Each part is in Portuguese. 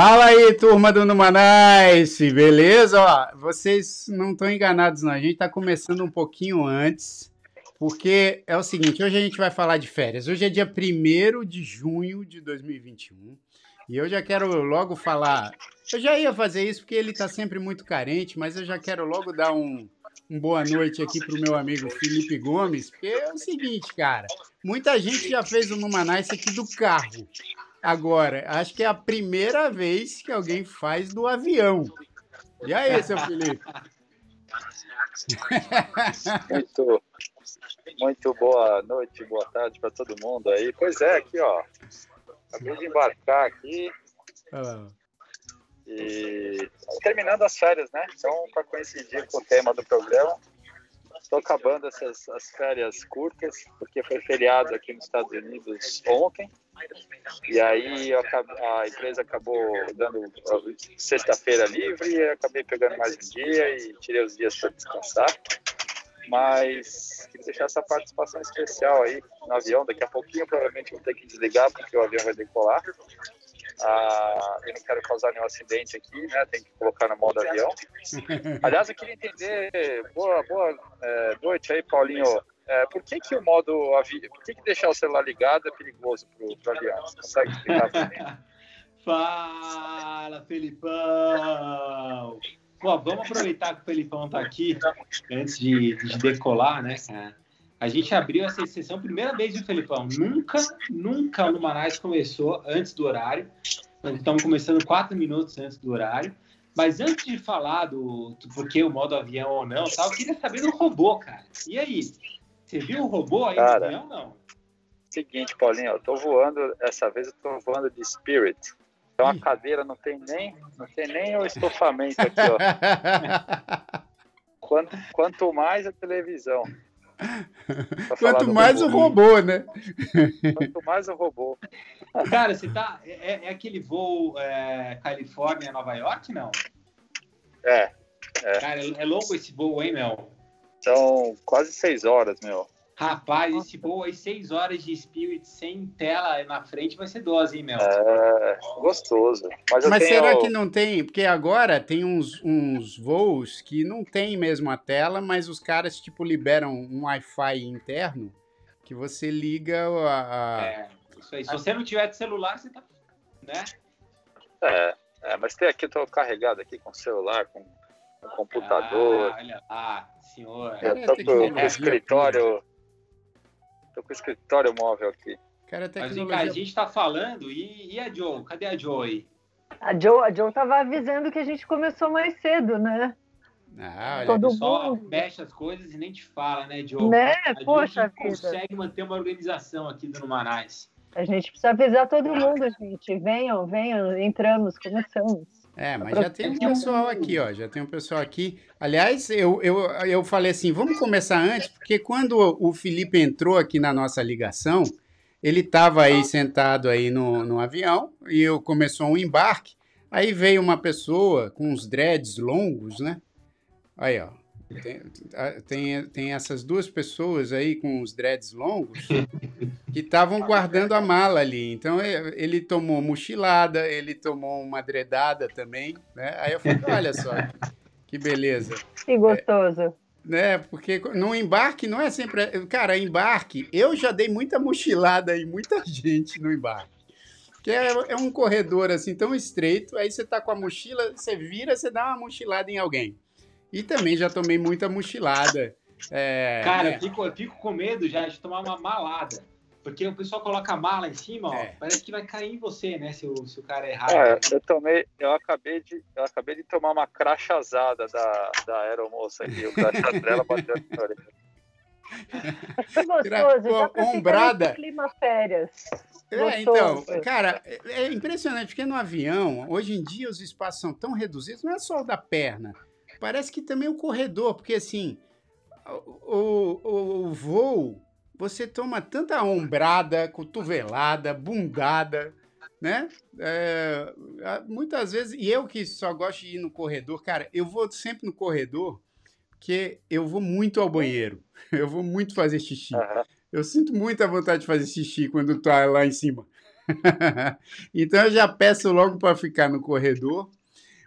Fala aí, turma do Numanice, beleza? Ó, vocês não estão enganados, não. A gente está começando um pouquinho antes, porque é o seguinte: hoje a gente vai falar de férias. Hoje é dia 1 de junho de 2021 e eu já quero logo falar. Eu já ia fazer isso porque ele está sempre muito carente, mas eu já quero logo dar um, um boa noite aqui para o meu amigo Felipe Gomes, porque é o seguinte, cara: muita gente já fez o Numanice aqui do carro. Agora, acho que é a primeira vez que alguém faz do avião. E aí, seu Felipe? Muito, muito boa noite, boa tarde para todo mundo aí. Pois é, aqui ó, acabei de embarcar aqui ah. e terminando as férias, né? Então, para coincidir com o tema do programa, estou acabando essas as férias curtas porque foi feriado aqui nos Estados Unidos ontem. E aí a empresa acabou dando sexta-feira livre, e acabei pegando mais um dia e tirei os dias para descansar. Mas queria deixar essa participação especial aí no avião. Daqui a pouquinho provavelmente vou ter que desligar porque o avião vai decolar. Ah, eu não quero causar nenhum acidente aqui, né? Tem que colocar no modo avião. Aliás, eu queria entender. Boa, boa é, noite aí, Paulinho. É, por que, que o modo avi... por que, que deixar o celular ligado é perigoso para o avião? Você consegue explicar para? Fala, Felipão! Pô, vamos aproveitar que o Felipão está aqui antes de, de decolar, né? A gente abriu essa sessão, primeira vez, viu, Felipão? Nunca, nunca o Numanais começou antes do horário. Estamos começando quatro minutos antes do horário. Mas antes de falar do, do porquê o modo avião ou não, tal, eu queria saber do robô, cara. E aí? Você viu o robô aí Cara, no avião, não? Seguinte, Paulinho, eu tô voando, essa vez eu tô voando de Spirit. Então a cadeira não tem nem, não tem nem o estofamento aqui, ó. quanto, quanto mais a televisão. Quanto mais robô. o robô, né? Quanto mais o robô. Cara, você tá. É, é aquele voo é, Califórnia-Nova York, não? É. é. Cara, é longo esse voo, hein, Mel? São quase seis horas, meu. Rapaz, esse voo aí, seis horas de Spirit sem tela na frente vai ser dose, hein, meu? É, gostoso. Mas, Mas tenho... será que não tem? Porque agora tem uns, uns voos que não tem mesmo a tela, mas os caras, tipo, liberam um Wi-Fi interno que você liga a... É, isso aí. Se você não tiver de celular, você tá... né? É, é mas tem aqui, eu tô carregado aqui com celular, com, com computador. Ah, olha lá senhor. Eu tô com o escritório. Tô com o escritório móvel aqui. Cara, Mas a gente tá falando, e, e, a Joe? Cadê a Joe aí? A Joe, a Joe tava avisando que a gente começou mais cedo, né? Ah, olha, Todo só mundo. mexe as coisas e nem te fala, né, Joe? Né? A Poxa gente vida. consegue manter uma organização aqui do Numanais. A gente precisa avisar todo mundo, gente. Venham, venham, entramos, começamos. É, mas já tem um pessoal aqui, ó. Já tem um pessoal aqui. Aliás, eu, eu, eu falei assim: vamos começar antes, porque quando o Felipe entrou aqui na nossa ligação, ele estava aí sentado aí no, no avião e eu começou um embarque. Aí veio uma pessoa com uns dreads longos, né? Aí, ó. Tem, tem, tem, essas duas pessoas aí com os dreads longos que estavam guardando a mala ali. Então ele tomou mochilada, ele tomou uma dredada também, né? Aí eu falei, olha só, que beleza. Que gostoso. É, né? Porque no embarque não é sempre. Cara, embarque, eu já dei muita mochilada em muita gente no embarque. Que é, é um corredor assim tão estreito, aí você tá com a mochila, você vira, você dá uma mochilada em alguém. E também já tomei muita mochilada. É, Cara, né? eu, fico, eu fico com medo já de tomar uma malada. Porque o pessoal coloca a mala em cima, ó, é. parece que vai cair em você, né? Se o, se o cara errar. É, eu tomei, eu acabei de, eu acabei de tomar uma crachazada da, da aeromoça aqui. O crachá dela bateu na orelha. Que gostoso, já ombrada. clima férias. É, então, cara, é impressionante, porque no avião, hoje em dia os espaços são tão reduzidos, não é só o da perna parece que também o corredor, porque assim, o, o, o voo, você toma tanta ombrada, cotovelada, bundada, né? É, muitas vezes, e eu que só gosto de ir no corredor, cara, eu vou sempre no corredor, porque eu vou muito ao banheiro, eu vou muito fazer xixi. Uhum. Eu sinto muita vontade de fazer xixi quando tá lá em cima. então eu já peço logo para ficar no corredor,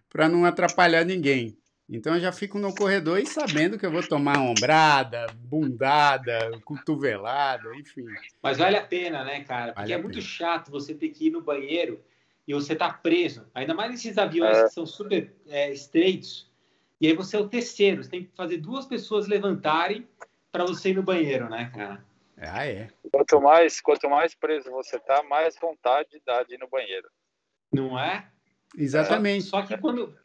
para não atrapalhar ninguém. Então eu já fico no corredor e sabendo que eu vou tomar ombrada, bundada, cotovelada, enfim. Mas vale a pena, né, cara? Porque vale é muito pena. chato você ter que ir no banheiro e você tá preso. Ainda mais nesses aviões é. que são super é, estreitos. E aí você é o terceiro. Você tem que fazer duas pessoas levantarem para você ir no banheiro, né, cara? Ah, é. Quanto mais, quanto mais preso você tá, mais vontade dá de ir no banheiro. Não é? Exatamente. Só, só que quando,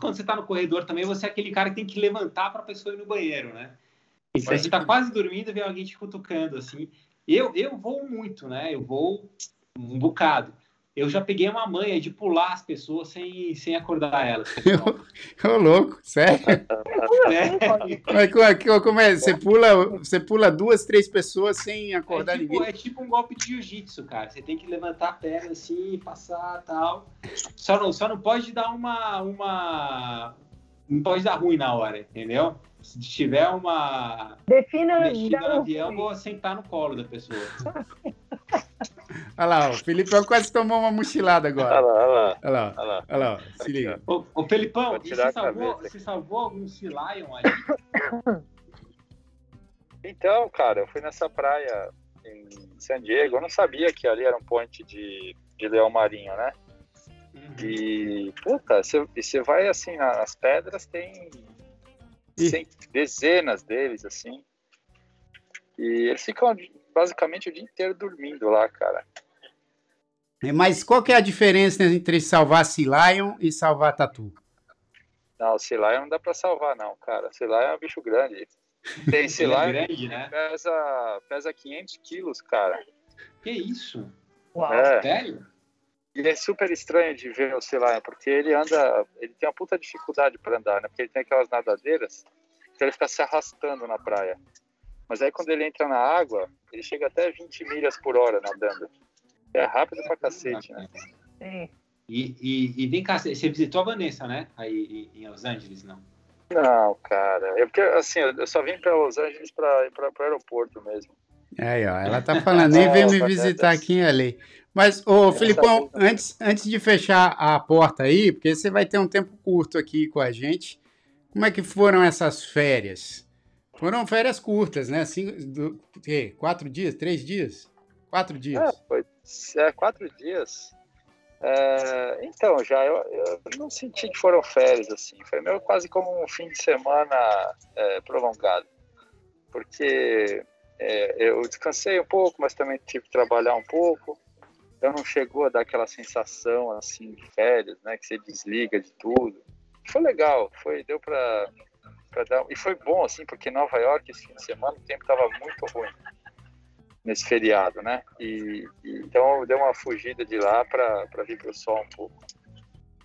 quando você está no corredor também, você é aquele cara que tem que levantar para a pessoa ir no banheiro, né? E se você está quase dormindo, vem alguém te cutucando, assim. Eu, eu vou muito, né? Eu vou um bocado. Eu já peguei uma manha de pular as pessoas sem, sem acordar elas. Ô, louco, sério? É. Mas como, como é? Você pula, você pula duas, três pessoas sem acordar é tipo, ninguém? É tipo um golpe de jiu-jitsu, cara. Você tem que levantar a perna assim, passar tal. Só não, só não pode dar uma, uma. Não pode dar ruim na hora, entendeu? Se tiver uma. Defina mexida no avião, vou sentar no colo da pessoa. Olha lá, o Felipão quase tomou uma mochilada agora. Olha lá, olha lá. Olha lá, olha lá, olha lá. se liga. Ô, ô Felipão, você salvou, você salvou algum Sea Lion aí? Então, cara, eu fui nessa praia em San Diego, eu não sabia que ali era um ponte de, de leão marinho, né? Uhum. E, puta, você vai assim, nas pedras tem dezenas deles, assim. E eles ficam basicamente o dia inteiro dormindo lá, cara. É, mas qual que é a diferença entre salvar Sea Lion e salvar Tatu? Não, Sea Lion não dá pra salvar, não, cara. Sea Lion é um bicho grande. Tem Sea Lion é grande, né? pesa, pesa 500 quilos, cara. Que isso? Uau, é. sério? E é super estranho de ver o Sea Lion, porque ele anda, ele tem uma puta dificuldade para andar, né? Porque ele tem aquelas nadadeiras, então ele fica se arrastando na praia. Mas aí quando ele entra na água, ele chega até 20 milhas por hora nadando. É rápido pra cacete, né? Sim. E, e, e vem cá, você visitou a Vanessa, né? Aí em Los Angeles, não? Não, cara. Eu, porque, assim, eu só vim para Los Angeles para ir para o aeroporto mesmo. Aí, ó, ela tá falando, nem veio me visitar aqui em LA. Mas, ô, Filipão, antes, antes de fechar a porta aí, porque você vai ter um tempo curto aqui com a gente, como é que foram essas férias? Foram férias curtas, né? Cinco, do, quê? Quatro dias? Três dias? Quatro dias. É, foi é, quatro dias. É, então, já eu, eu, não senti que foram férias, assim. Foi meio quase como um fim de semana é, prolongado. Porque é, eu descansei um pouco, mas também tive que trabalhar um pouco. Então não chegou a dar aquela sensação, assim, de férias, né? Que você desliga de tudo. Foi legal, foi, deu para dar... E foi bom, assim, porque Nova York, esse fim de semana, o tempo estava muito ruim nesse feriado, né? E, e então deu uma fugida de lá para vir para o sol um pouco.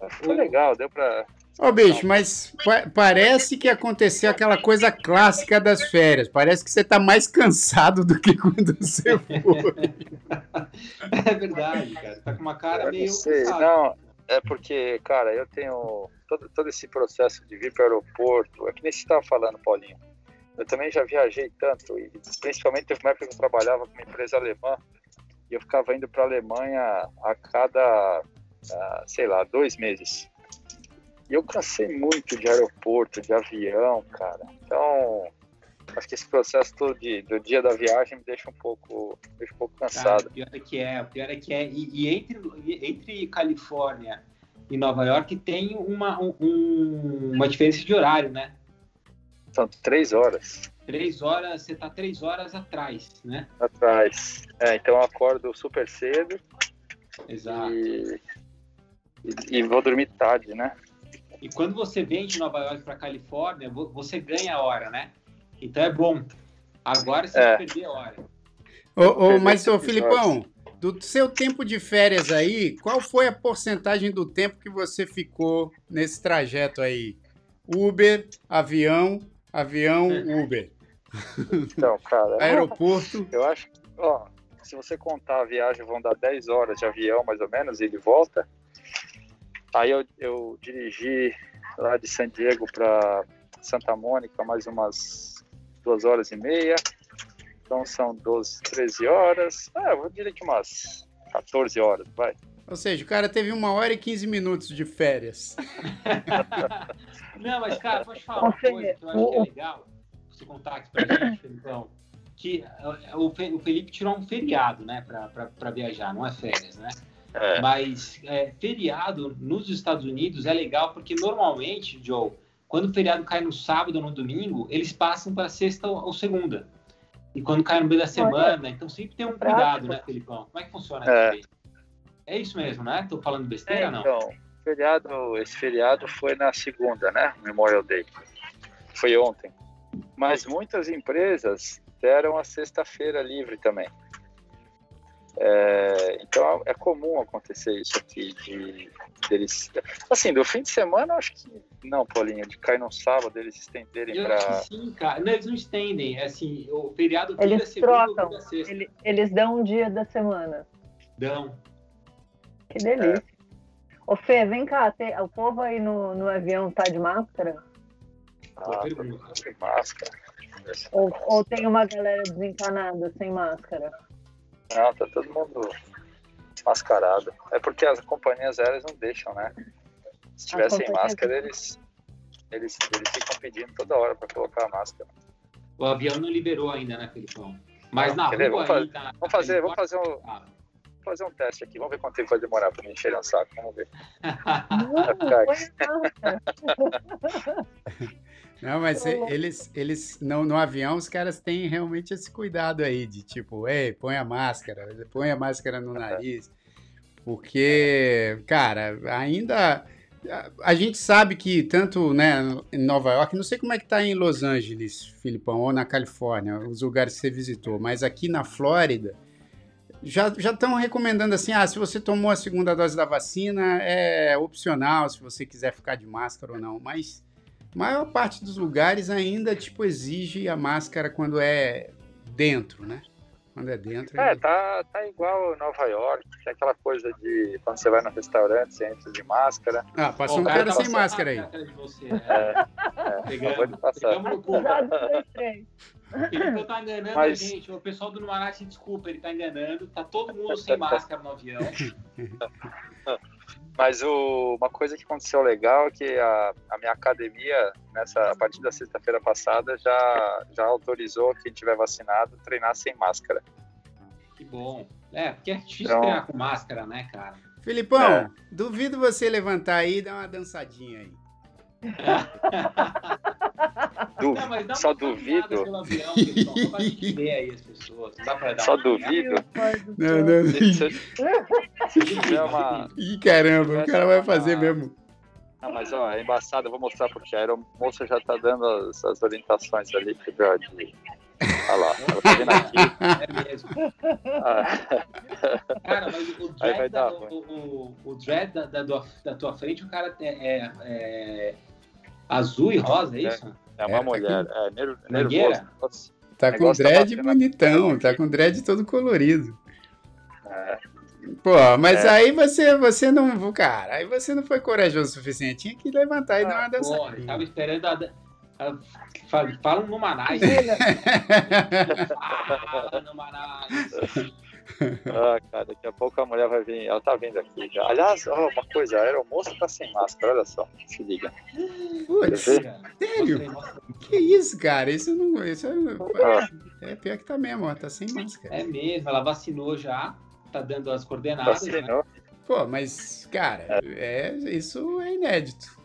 Foi legal, deu para. Ô, oh, bicho, mas parece que aconteceu aquela coisa clássica das férias. Parece que você tá mais cansado do que quando você foi. é verdade, cara. Tá com uma cara meio. Não, não, é porque, cara, eu tenho todo, todo esse processo de vir para o aeroporto. É que nem você estava falando, Paulinho eu também já viajei tanto, e principalmente teve uma época que eu trabalhava com uma empresa alemã, e eu ficava indo para a Alemanha a cada, uh, sei lá, dois meses. E eu cansei muito de aeroporto, de avião, cara. Então, acho que esse processo todo de, do dia da viagem me deixa um pouco, deixa um pouco cansado. Cara, o pior é que é, o pior é que é. E, e entre, entre Califórnia e Nova York tem uma, um, uma diferença de horário, né? São três horas. Três horas, você tá três horas atrás, né? Atrás. É, então eu acordo super cedo. Exato. E, e, e vou dormir tarde, né? E quando você vem de Nova York para Califórnia, você ganha a hora, né? Então é bom. Agora você é. vai perder a hora. Ô, ô, mas, ô, Filipão, do seu tempo de férias aí, qual foi a porcentagem do tempo que você ficou nesse trajeto aí? Uber, avião, Avião, é. Uber. Então, cara. Aeroporto. Eu acho que, ó, se você contar a viagem, vão dar 10 horas de avião, mais ou menos, e de volta. Aí eu, eu dirigi lá de San Diego para Santa Mônica, mais umas duas horas e meia. Então são 12, 13 horas. É, eu vou dizer que umas 14 horas, vai. Ou seja, o cara teve uma hora e 15 minutos de férias. Não, mas, cara, pode falar uma coisa que eu acho que é legal, você contar aqui pra gente, então, que é, o Felipe tirou um feriado, né, para viajar, não é férias, né? É. Mas é, feriado nos Estados Unidos é legal porque normalmente, Joe, quando o feriado cai no sábado ou no domingo, eles passam para sexta ou segunda. E quando cai no meio da semana, então sempre tem um cuidado, né, Felipão? Como é que funciona é. É isso mesmo, né? Tô falando besteira é, não? Então, feriado, esse feriado foi na segunda, né? Memorial Day. Foi ontem. Mas muitas empresas deram a sexta-feira livre também. É, então é comum acontecer isso aqui de deles. Assim, do fim de semana, acho que não, Paulinho, de cair no sábado, eles estenderem para. Sim, cara. Não, eles não estendem. É assim, o feriado eles trocam. Eles, eles dão um dia da semana. Dão. Que delícia. É. Ô Fê, vem cá, tem, o povo aí no, no avião tá de máscara? Ah, tá de máscara. Ou, ou tem uma galera desencanada sem máscara? Não, tá todo mundo mascarado. É porque as companhias aéreas não deixam, né? Se tivessem máscara, eles, eles, eles ficam pedindo toda hora para colocar a máscara. O avião não liberou ainda, né, Felipão? Mas na rua vamos, fazer, vamos fazer, vamos fazer um, ah. fazer um teste aqui. Vamos ver quanto tempo vai demorar para me encher um saco. Vamos ver. Não, mas eles, eles não, no avião, os caras têm realmente esse cuidado aí de tipo, ei, põe a máscara, põe a máscara no nariz. Porque, cara, ainda. A gente sabe que tanto né, em Nova York, não sei como é que tá em Los Angeles, Filipão, ou na Califórnia, os lugares que você visitou, mas aqui na Flórida, já estão recomendando assim: ah, se você tomou a segunda dose da vacina, é opcional se você quiser ficar de máscara ou não. Mas maior parte dos lugares ainda, tipo, exige a máscara quando é dentro, né? Quando é dentro. É, tá, tá igual Nova York, é aquela coisa de quando você vai no restaurante, você entra de máscara. Ah, passou um cara, cara sem máscara aí. Você, né? é, é, pegamos, pegamos no cu. Ele tá enganando Mas... a gente. O pessoal do Numará se desculpa, ele tá enganando. Tá todo mundo sem máscara no avião. Mas o, uma coisa que aconteceu legal é que a, a minha academia, nessa, a partir da sexta-feira passada, já, já autorizou quem tiver vacinado treinar sem máscara. Que bom. É, porque é difícil então... treinar com máscara, né, cara? Filipão, é. duvido você levantar aí e dar uma dançadinha aí. Du... Não, só duvido. Avião, só duvido. Não, não. não. Ih, caramba, o cara vai fazer mesmo. Não, mas ó, é embaçado, eu vou mostrar porque a aeromoça já tá dando as, as orientações ali pro George. Olha lá, ela tá vendo aqui. É mesmo. Ah. Cara, mas o dread, da, o, o, o dread da, da, da, tua frente, o cara é, é azul e rosa, é isso? É, é uma é, mulher, tá com... é ner nervoso. Tá com dread tá bonitão, tá com dread todo colorido. É. Pô, mas é. aí você, você não. Cara, aí você não foi corajoso o suficiente. Tinha que levantar e ah, dar uma dança. Porra, tava esperando a. Fala no Manais. Fala no Manais. ah, cara, daqui a pouco a mulher vai vir. Ela tá vindo aqui já. Aliás, ó, uma coisa, a aeromoça tá sem máscara, olha só. Se liga. Putz, sério? Que isso, cara? Isso não. Isso é, ah. é pior que tá mesmo, ó. Tá sem máscara. É mesmo, ela vacinou já, tá dando as coordenadas. Né? Vacinou. Né? Pô, mas, cara, é. isso é inédito.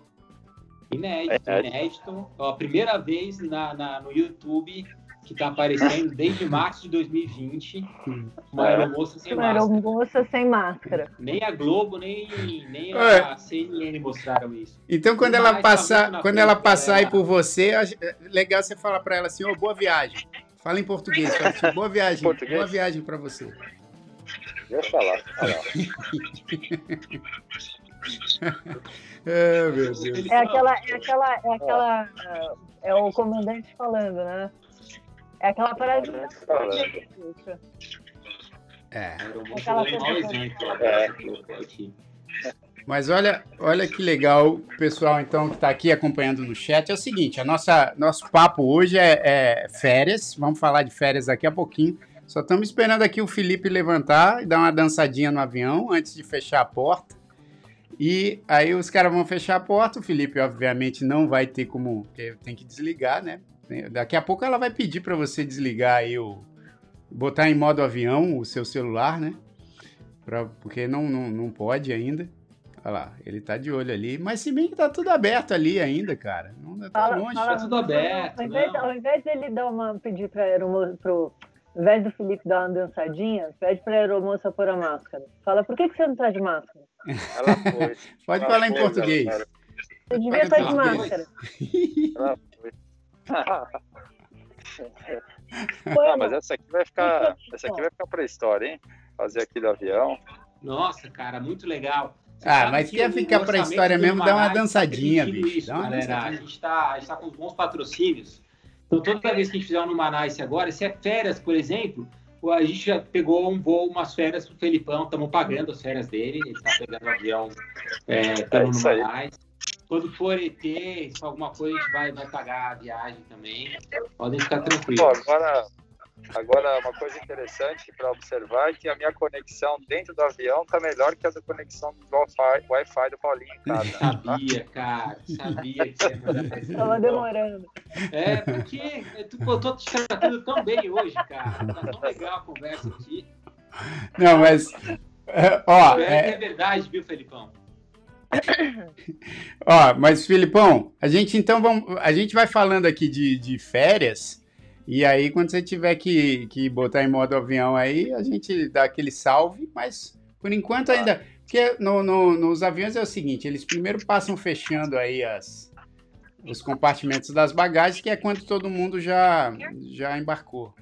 Inédito, é inédito. Ó, primeira vez na, na, no YouTube que está aparecendo desde março de 2020. Uma é. aeromoça sem uma máscara. aeromoça sem máscara. Nem a Globo, nem, nem a CNN mostraram isso. Então, quando ela passar, quando ela passar aí por você, é legal você falar para ela assim, ô, oh, boa viagem. Fala em português, fala assim, boa viagem, português? boa viagem para você. Deixa lá. é, meu Deus. É aquela, é aquela, é aquela, é o comandante falando, né? É aquela parada. É. Aquela é. Mas olha, olha que legal, o pessoal então que está aqui acompanhando no chat. É o seguinte, a nossa nosso papo hoje é, é, férias. Vamos falar de férias daqui a pouquinho. Só estamos esperando aqui o Felipe levantar e dar uma dançadinha no avião antes de fechar a porta. E aí os caras vão fechar a porta, o Felipe obviamente não vai ter como, tem que desligar, né? Daqui a pouco ela vai pedir para você desligar aí o botar em modo avião o seu celular, né? Pra, porque não, não, não pode ainda. Olha lá, ele tá de olho ali. Mas se bem que tá tudo aberto ali ainda, cara. Não tá fala, longe. Fala, tá tudo aberto. Ao invés, ao invés dele dar uma, pedir pra aeromoça, pro, ao invés do Felipe dar uma dançadinha, pede pra aeromoça pôr a máscara. Fala, por que, que você não tá de máscara? Ela foi. Pode ela falar foi, em português. Você devia estar de máscara. Ela. ah, mas essa aqui vai ficar. Essa aqui vai ficar pra história, hein? Fazer aqui do avião. Nossa, cara, muito legal. Você ah, mas quer ficar pra história mesmo, dá uma dançadinha, bicho. Isso, dá uma galera. Dançadinha. A gente tá, a gente tá com bons patrocínios. Então, toda vez que a gente fizer um Numanice agora, se é férias, por exemplo, a gente já pegou um voo, umas férias pro Felipão, estamos pagando as férias dele, ele tá pegando o avião é, é no Numanice. Quando for ET, se alguma coisa, a gente vai, vai pagar a viagem também. Podem ficar tranquilos. agora, Agora, uma coisa interessante para observar é que a minha conexão dentro do avião está melhor que a da conexão do Wi-Fi, Wi do Paulinho em casa. Sabia, cara, sabia que Estava demorando. É, porque eu tô te tratando tão bem hoje, cara. Tá tão legal a conversa aqui. Não, mas. É, ó, é... é verdade, viu, Felipão? Ó, mas Filipão, a gente então vamos, a gente vai falando aqui de, de férias e aí, quando você tiver que, que botar em modo avião aí, a gente dá aquele salve, mas por enquanto ainda. Porque no, no, nos aviões é o seguinte: eles primeiro passam fechando aí as, os compartimentos das bagagens, que é quando todo mundo já, já embarcou.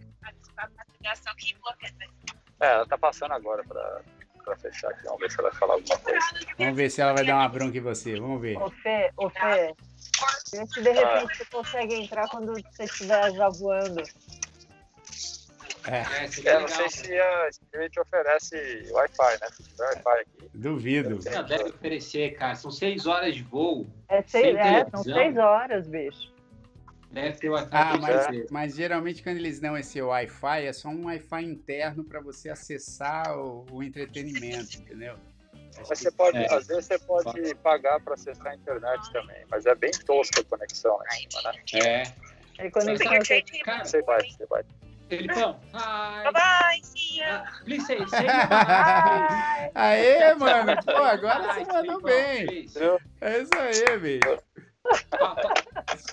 É, ela tá passando agora para para fechar aqui. Vamos ver se ela vai falar alguma coisa. Vamos ver se ela vai dar uma bronca em você. Vamos ver. Ô, Fê, ô, Fê. Vê se de repente ah. você consegue entrar quando você estiver já voando. É. é, é não sei se a gente oferece Wi-Fi, né? Se tiver Wi-Fi aqui. Duvido. Não, deve oferecer, cara. São seis horas de voo. É, seis, é são seis horas, bicho. Deve ter Wi-Fi. Ah, mas, mas, geralmente quando eles dão esse Wi-Fi, é só um Wi-Fi interno para você acessar o, o, entretenimento, entendeu? Mas você pode, é. às vezes você pode pagar para acessar a internet também, mas é bem tosca a conexão né? É. É conexão. Cara, você vai, você vai. Felipão. Bye bye, see you. Please say, say Aê, mano. Pô, agora você mandou bem. É isso aí, bicho.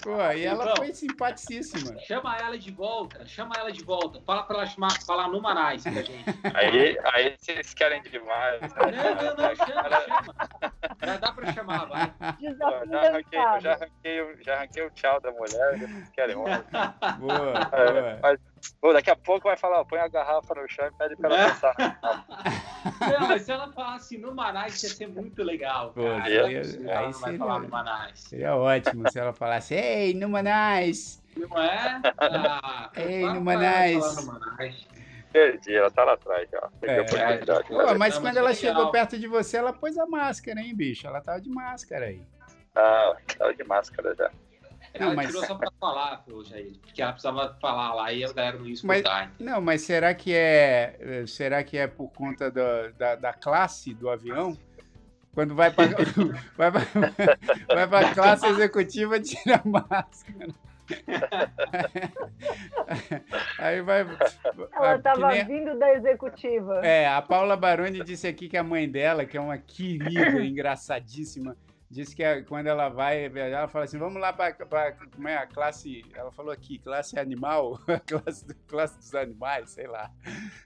Pô, e ela então, foi simpaticíssima. Chama ela de volta, chama ela de volta. Fala pra ela chamar, falar no Marais pra gente. Aí, aí vocês querem demais. Né? Não, não, não, chama, chama. Já dá pra chamar, vai. já arranquei, eu já arranquei, já arranquei o tchau da mulher, vocês querem mais. Boa, é, boa. Mas, pô, daqui a pouco vai falar, põe a garrafa no chão e pede pra ela passar. Não, mas se ela falasse no Marais, ia ser muito legal. Pô, cara. Aí, aí, aí seria, falar no. Seria ótimo se ela falasse, ei, no Manais. Não é? Ah, ei, no Manais. Perdi, ela tá lá atrás já. É, Pô, mas quando ela chegou perto de você, ela pôs a máscara, hein, bicho? Ela tava de máscara aí. Ah, tava de máscara já. Ela não, mas... tirou só pra falar, Jair, porque ela precisava falar lá e a galera não ia escutar. Mas, não, mas será que é será que é por conta da, da, da classe do avião? Quando vai para vai pra, vai pra classe executiva, tira a máscara. Aí vai. Ela estava nem... vindo da executiva. É, a Paula Baroni disse aqui que a mãe dela, que é uma querida, engraçadíssima, disse que quando ela vai viajar, ela fala assim: vamos lá para como é a classe. Ela falou aqui, classe animal, classe, classe dos animais, sei lá.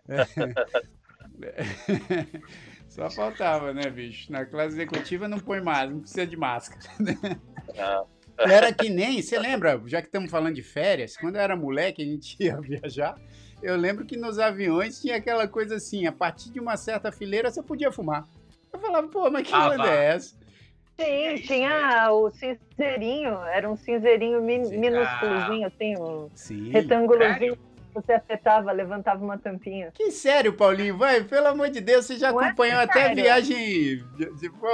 Só faltava, né, bicho? Na classe executiva não põe mais, não precisa de máscara. Né? Era que nem, você lembra, já que estamos falando de férias, quando eu era moleque, a gente ia viajar, eu lembro que nos aviões tinha aquela coisa assim, a partir de uma certa fileira você podia fumar. Eu falava, pô, mas que ah, onda é essa? Sim, tinha o cinzeirinho, era um cinzeirinho min, minúsculozinho, assim, um Sim. retângulozinho. Você apertava, levantava uma tampinha. Que sério, Paulinho? Vai, pelo amor de Deus, você já Não é acompanhou é até viagem. De, pô,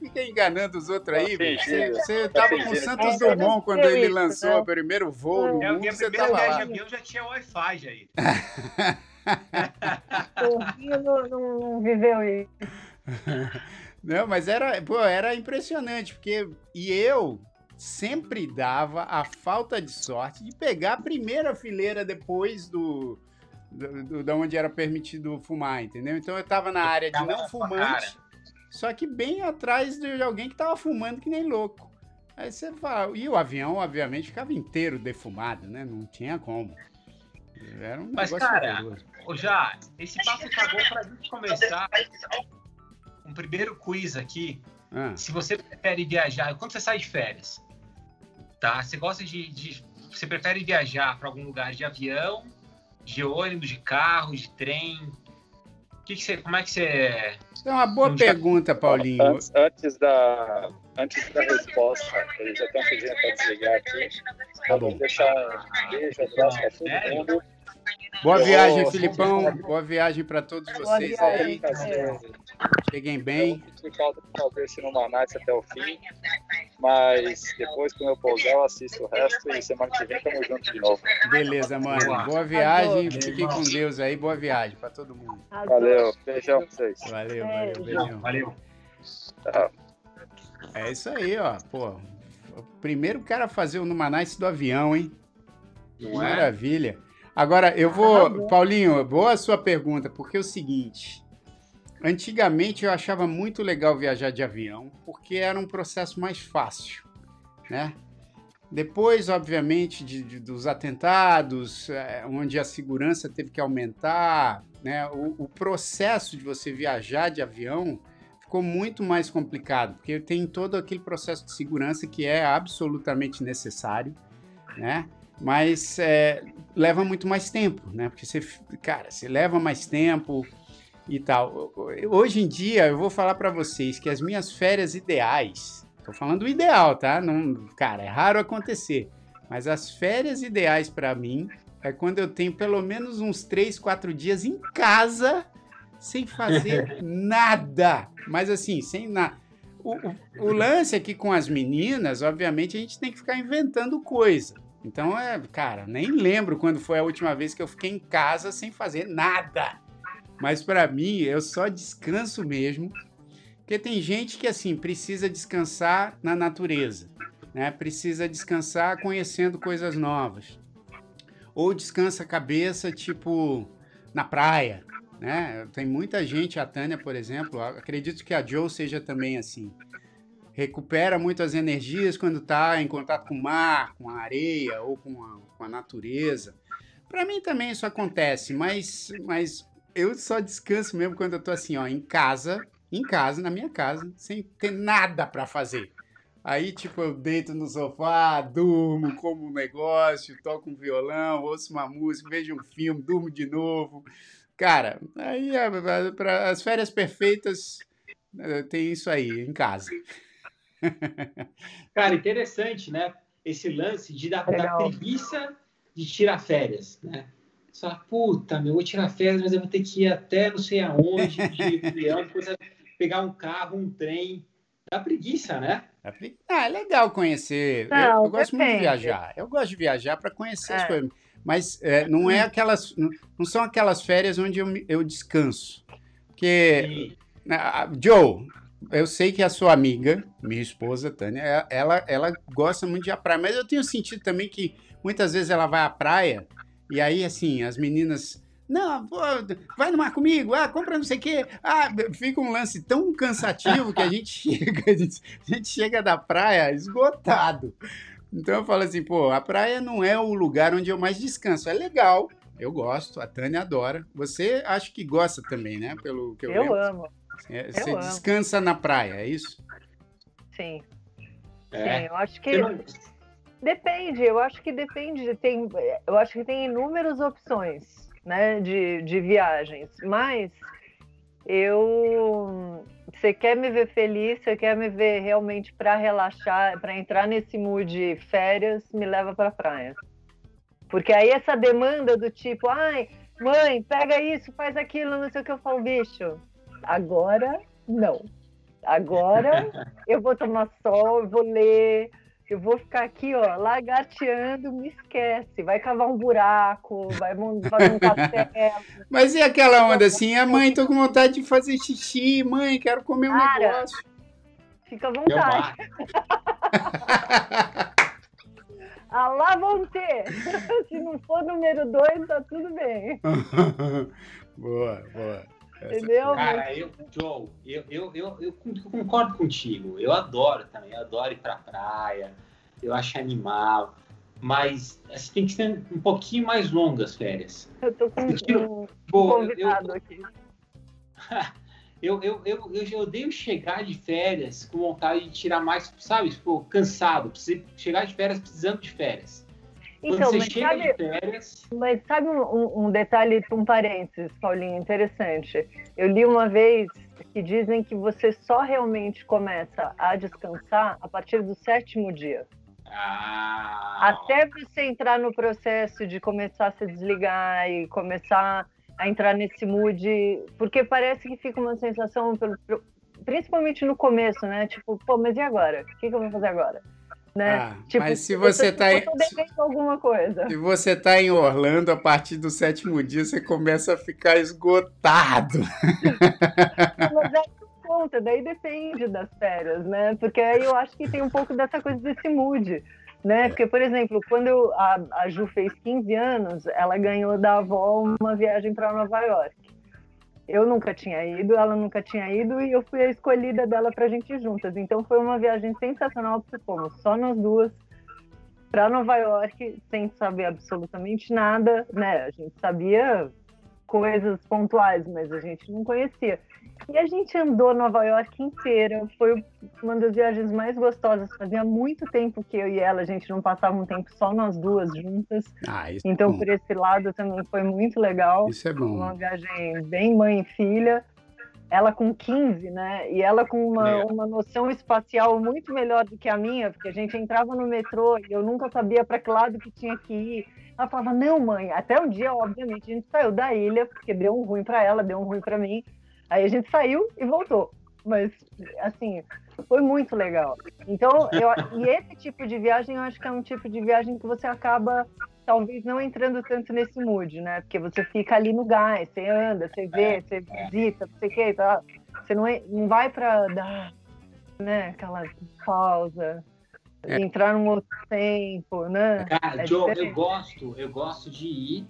fica enganando os outros aí. Você, você tava com o Santos Dumont quando ele isso, lançou né? o primeiro voo no é, mundo. Você viagem de avião já tinha Wi-Fi, aí. o não, não, não viveu isso. Não, mas era, pô, era impressionante, porque e eu sempre dava a falta de sorte de pegar a primeira fileira depois do, do, do da onde era permitido fumar, entendeu? Então eu tava na área de não fumante, só que bem atrás de alguém que tava fumando que nem louco. Aí você fala, e o avião, obviamente, ficava inteiro defumado, né? Não tinha como. Era um Mas, cara, já, esse papo tá bom pra gente começar um primeiro quiz aqui. Ah. Se você prefere viajar, quando você sai de férias, tá? Você gosta de, de você prefere viajar para algum lugar de avião, de ônibus, de carro, de trem? Que que você, como é que você. É uma boa pergunta, Paulinho. Antes, antes, da, antes da resposta, eles já estão pedindo para desligar aqui. Tá bom. deixar um beijo, abraço para todo mundo. Boa viagem, Filipão. Boa viagem para todos vocês aí. Cheguem bem. Falta fazer esse Numanice até o fim. Mas depois que eu pousar, eu assisto o resto e semana que vem tamo junto de novo. Beleza, mano. Boa viagem. Fiquem com Deus aí. Boa viagem para todo mundo. Valeu. Beijão pra vocês. Valeu, valeu. Beijão. Valeu. Tchau. É isso aí, ó. Pô, o primeiro cara a fazer o Numanice do avião, hein? É? Maravilha. Agora, eu vou. Paulinho, boa a sua pergunta, porque é o seguinte. Antigamente eu achava muito legal viajar de avião, porque era um processo mais fácil, né? Depois, obviamente, de, de, dos atentados, é, onde a segurança teve que aumentar, né? O, o, processo de você viajar de avião ficou muito mais complicado, porque tem todo aquele processo de segurança que é absolutamente necessário, né? Mas é, leva muito mais tempo, né? Porque você, cara, você leva mais tempo e tal. Hoje em dia, eu vou falar para vocês que as minhas férias ideais, tô falando o ideal, tá? Não, cara, é raro acontecer, mas as férias ideais para mim é quando eu tenho pelo menos uns 3, 4 dias em casa sem fazer nada. Mas assim, sem nada. O, o, o, lance aqui com as meninas, obviamente, a gente tem que ficar inventando coisa. Então, é, cara, nem lembro quando foi a última vez que eu fiquei em casa sem fazer nada. Mas para mim, eu só descanso mesmo, porque tem gente que assim precisa descansar na natureza, né? Precisa descansar conhecendo coisas novas. Ou descansa a cabeça tipo na praia, né? Tem muita gente, a Tânia, por exemplo, acredito que a Joe seja também assim recupera muito as energias quando está em contato com o mar, com a areia ou com a, com a natureza. Para mim também isso acontece, mas, mas eu só descanso mesmo quando eu estou assim, ó, em casa, em casa, na minha casa, sem ter nada para fazer. Aí, tipo, eu deito no sofá, durmo, como um negócio, toco um violão, ouço uma música, vejo um filme, durmo de novo. Cara, aí as férias perfeitas é, tem isso aí, em casa. Cara, interessante, né? Esse lance de dar, dar preguiça de tirar férias, né? Só, puta, meu, eu vou tirar férias, mas eu vou ter que ir até não sei aonde, de depois pegar um carro, um trem. Dá preguiça, né? Ah, é legal conhecer. Não, eu, eu gosto muito de viajar. Eu gosto de viajar para conhecer é. as coisas. Mas é, não é aquelas. Não são aquelas férias onde eu, eu descanso. Porque. Né, Joe, eu sei que a sua amiga, minha esposa, Tânia, é, ela, ela gosta muito de ir à praia, mas eu tenho sentido também que muitas vezes ela vai à praia e aí, assim, as meninas. Não, pô, vai no mar comigo, ah, compra não sei o quê. Ah, fica um lance tão cansativo que a gente chega, a gente, a gente chega da praia esgotado. Então eu falo assim, pô, a praia não é o lugar onde eu mais descanso. É legal, eu gosto, a Tânia adora. Você acho que gosta também, né? Pelo que eu, eu amo. É, você amo. descansa na praia, é isso? Sim. É. Sim, eu acho que. Depende, eu acho que depende. Tem, eu acho que tem inúmeras opções né, de, de viagens, mas eu. Você quer me ver feliz, você quer me ver realmente para relaxar, para entrar nesse mood férias, me leva para praia. Porque aí essa demanda do tipo, ai, mãe, pega isso, faz aquilo, não sei o que eu falo, bicho, Agora, não. Agora eu vou tomar sol, eu vou ler, eu vou ficar aqui, ó, lagarteando, me esquece. Vai cavar um buraco, vai fazer um castelo. Mas e aquela onda assim? A mãe, tô com vontade de fazer xixi, mãe, quero comer um Cara, negócio. Fica à vontade. A lá vão ter. Se não for número dois, tá tudo bem. boa, boa. Entendeu? Cara, eu, Joe, eu, eu, eu, eu, concordo contigo. Eu adoro também, eu adoro ir pra praia, eu acho animal. Mas assim, tem que ser um pouquinho mais longas as férias. Eu tô com um, convidado eu, aqui. eu, eu, eu, eu odeio chegar de férias com vontade de tirar mais, sabe? Tipo, cansado. Chegar de férias precisando de férias. Então, mas sabe, férias... mas sabe um, um, detalhe, um parênteses, Paulinho, interessante. Eu li uma vez que dizem que você só realmente começa a descansar a partir do sétimo dia. Ah. Até você entrar no processo de começar a se desligar e começar a entrar nesse mood, porque parece que fica uma sensação, principalmente no começo, né? Tipo, pô, mas e agora? O que, que eu vou fazer agora? Né? Ah, tipo, mas se você está em... alguma coisa. Se você tá em Orlando, a partir do sétimo dia você começa a ficar esgotado. mas é conta, daí depende das férias, né? Porque aí eu acho que tem um pouco dessa coisa desse mood. Né? Porque, por exemplo, quando eu, a, a Ju fez 15 anos, ela ganhou da avó uma viagem para Nova York. Eu nunca tinha ido, ela nunca tinha ido e eu fui a escolhida dela para a gente ir juntas. Então foi uma viagem sensacional porque fomos só nós duas para Nova York sem saber absolutamente nada, né? A gente sabia coisas pontuais, mas a gente não conhecia. E a gente andou Nova York inteira, foi uma das viagens mais gostosas. Fazia muito tempo que eu e ela, a gente não passava um tempo só nós duas juntas. Ah, é então, é por esse lado também foi muito legal. Isso é bom. Uma viagem bem mãe e filha. Ela com 15, né? E ela com uma, é. uma noção espacial muito melhor do que a minha, porque a gente entrava no metrô e eu nunca sabia para que lado que tinha que ir. Ela falava, não, mãe. Até um dia, obviamente, a gente saiu da ilha, porque deu um ruim para ela, deu um ruim para mim. Aí a gente saiu e voltou. Mas, assim, foi muito legal. Então, eu, e esse tipo de viagem, eu acho que é um tipo de viagem que você acaba, talvez, não entrando tanto nesse mood, né? Porque você fica ali no gás, você anda, você vê, você visita, não sei o que, tá? Você não, é, não vai para dar, né, aquela pausa, é. entrar num outro tempo, né? Cara, é Joe, eu gosto, eu gosto de ir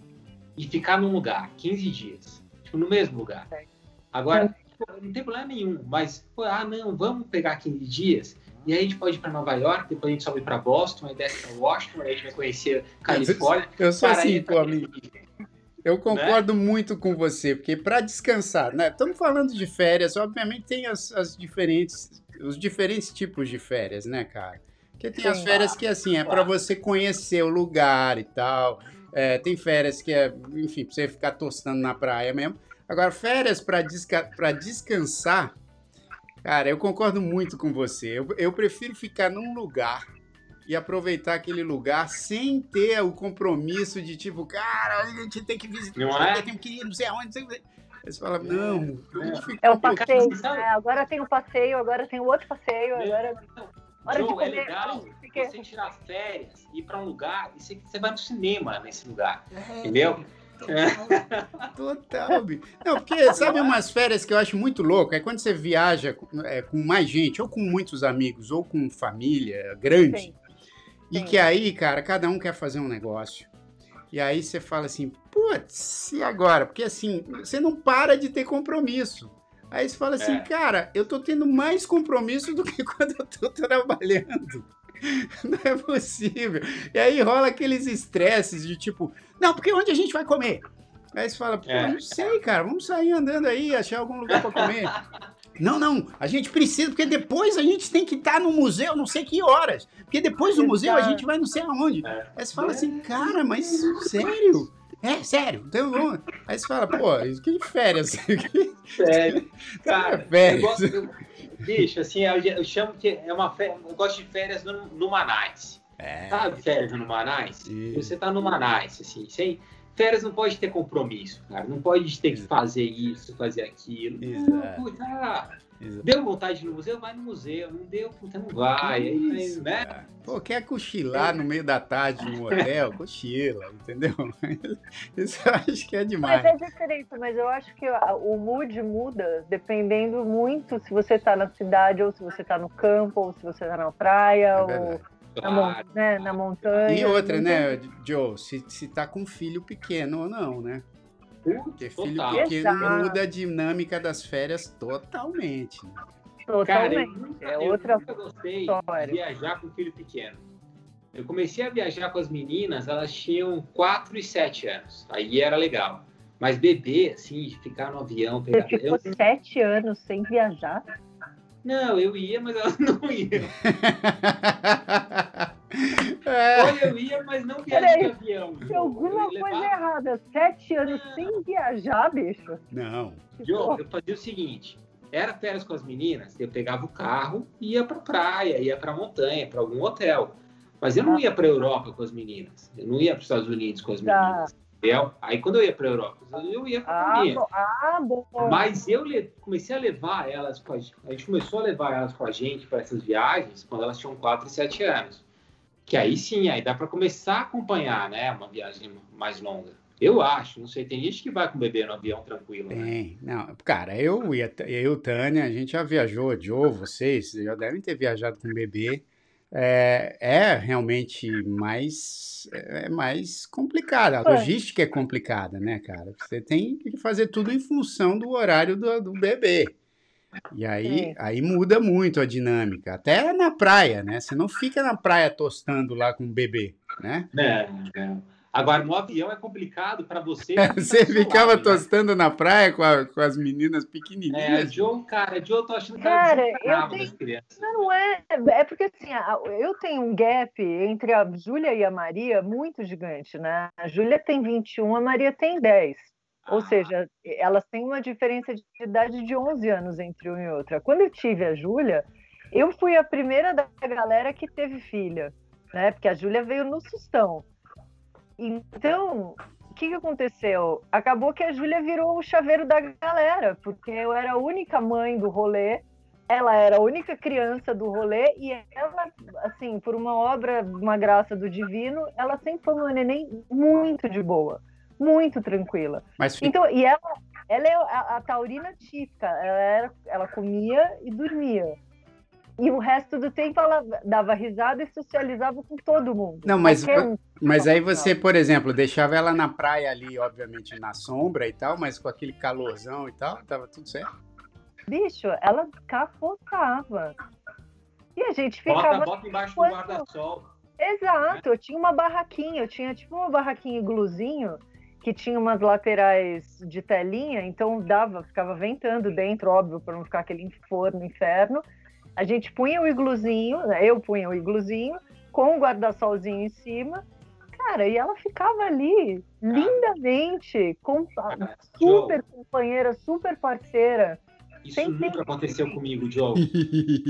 e ficar num lugar, 15 dias, tipo, no mesmo lugar. É. Agora, não tem problema nenhum, mas, pô, ah, não, vamos pegar 15 dias, e aí a gente pode ir para Nova York, depois a gente sobe para Boston, aí desce para Washington, aí a gente vai conhecer Califórnia. Eu sou Cara, assim, pô, amigo. Eu concordo né? muito com você, porque para descansar, né? Estamos falando de férias, obviamente tem as, as, diferentes, os diferentes tipos de férias, né, cara? Porque tem as férias que assim é para você conhecer o lugar e tal. É, tem férias que é, enfim, para você ficar tostando na praia mesmo. Agora, férias para desca descansar, cara, eu concordo muito com você. Eu, eu prefiro ficar num lugar e aproveitar aquele lugar sem ter o compromisso de tipo, cara, a gente tem que visitar, não é? tem que ir, não sei aonde. Aí você fala, não, é o passeio. É, agora tem o passeio, agora tem o outro passeio, agora. Hora Joe, de comer, é legal você tirar férias, ir para um lugar e você, você vai no cinema nesse lugar. É. Entendeu? Total, Não, porque sabe umas férias que eu acho muito louco? É quando você viaja é, com mais gente, ou com muitos amigos, ou com família grande. Sim. E Sim. que aí, cara, cada um quer fazer um negócio. E aí você fala assim, putz, e agora? Porque assim, você não para de ter compromisso. Aí você fala assim, é. cara, eu tô tendo mais compromisso do que quando eu tô trabalhando. Não é possível. E aí rola aqueles estresses de tipo, não, porque onde a gente vai comer? Aí você fala, pô, é. não sei, cara, vamos sair andando aí, achar algum lugar para comer. não, não, a gente precisa, porque depois a gente tem que estar no museu, não sei que horas. Porque depois do museu a gente vai não sei aonde. É. Aí você fala assim, cara, mas sério? É, sério. Então, vamos... Aí você fala, pô, que férias. Sério. Cara, férias. Eu gosto, Bicho, assim, eu, eu, chamo que é uma férias, eu gosto de férias no, no Manais. É. Sabe férias no Manais? Isso. Você tá no Manais, assim, sem... Férias não pode ter compromisso, cara. Não pode ter que fazer isso, fazer aquilo. Exato. Não, ah, Deu vontade de ir no museu? Vai no museu. Não deu, puta, não vai. Aí, né? Pô, quer cochilar no meio da tarde no hotel? Cochila, entendeu? Isso eu acho que é demais. Mas é diferente, mas eu acho que o mood muda dependendo muito se você tá na cidade, ou se você tá no campo, ou se você tá na praia, é ou na, né, na, montanha. E outra, né, Joe, se, se tá com um filho pequeno ou não, né? Porque filho Total. pequeno Exato. muda a dinâmica das férias totalmente. Totalmente. Cara, eu nunca, é outra eu nunca gostei história. de viajar com filho pequeno. Eu comecei a viajar com as meninas, elas tinham 4 e 7 anos. Aí era legal. Mas bebê, assim, ficar no avião... Pegar... Você ficou eu... 7 anos sem viajar? Não, eu ia, mas elas não iam. É. Ou eu ia, mas não viajei de avião. Tem alguma coisa levar... errada. Sete anos não. sem viajar, bicho. Não. Jo, eu fazia o seguinte: era férias com as meninas, eu pegava o carro, ia pra praia, ia pra montanha, pra algum hotel. Mas eu não ia pra Europa com as meninas. Eu não ia para os Estados Unidos com as tá. meninas. Entendeu? Aí quando eu ia para Europa, eu ia com a ah, bom, ah, bom. Mas eu comecei a levar elas com a, a gente começou a levar elas com a gente para essas viagens quando elas tinham 4 e 7 anos. Que aí sim, aí dá para começar a acompanhar, né, uma viagem mais longa. Eu acho, não sei, tem gente que vai com o bebê no avião tranquilo. Né? Tem, não, cara, eu e eu, Tânia, a gente já viajou, Joe, vocês já devem ter viajado com o bebê. É, é realmente mais, é mais complicada. A logística é complicada, né, cara? Você tem que fazer tudo em função do horário do, do bebê. E aí, aí muda muito a dinâmica. Até na praia, né? Você não fica na praia tostando lá com o bebê, né? É, é. Agora, no avião é complicado para você. você ficava lado, né? tostando né? na praia com, a, com, as meninas pequenininhas. É, Joe, cara, Joe, eu tô achando que cara, eu tenho... Não é, é porque assim, eu tenho um gap entre a Júlia e a Maria muito gigante, né? A Júlia tem 21, a Maria tem 10. Ou ah. seja, elas têm uma diferença de idade de 11 anos entre uma e outra. Quando eu tive a Júlia, eu fui a primeira da galera que teve filha, né? Porque a Júlia veio no sustão. Então, o que, que aconteceu? Acabou que a Júlia virou o chaveiro da galera, porque eu era a única mãe do rolê, ela era a única criança do rolê, e ela, assim, por uma obra, uma graça do divino, ela sempre foi uma neném muito de boa muito tranquila. Mas, então, e ela, ela é a, a taurina típica. Ela, era, ela comia e dormia. E o resto do tempo ela dava risada e socializava com todo mundo. Não, mas, um... mas aí você, por exemplo, deixava ela na praia ali, obviamente na sombra e tal, mas com aquele calorzão e tal, tava tudo certo? Bicho, ela capotava. E a gente ficava. Bota, bota embaixo do guarda-sol. Exato, eu tinha uma barraquinha, eu tinha tipo uma barraquinha igluzinho que tinha umas laterais de telinha, então dava, ficava ventando dentro, óbvio, para não ficar aquele forno inferno. A gente punha o igluzinho, né, eu punha o igluzinho com o guarda-solzinho em cima. Cara, e ela ficava ali lindamente, com, super companheira, super parceira. Isso sempre... nunca aconteceu comigo, Joe.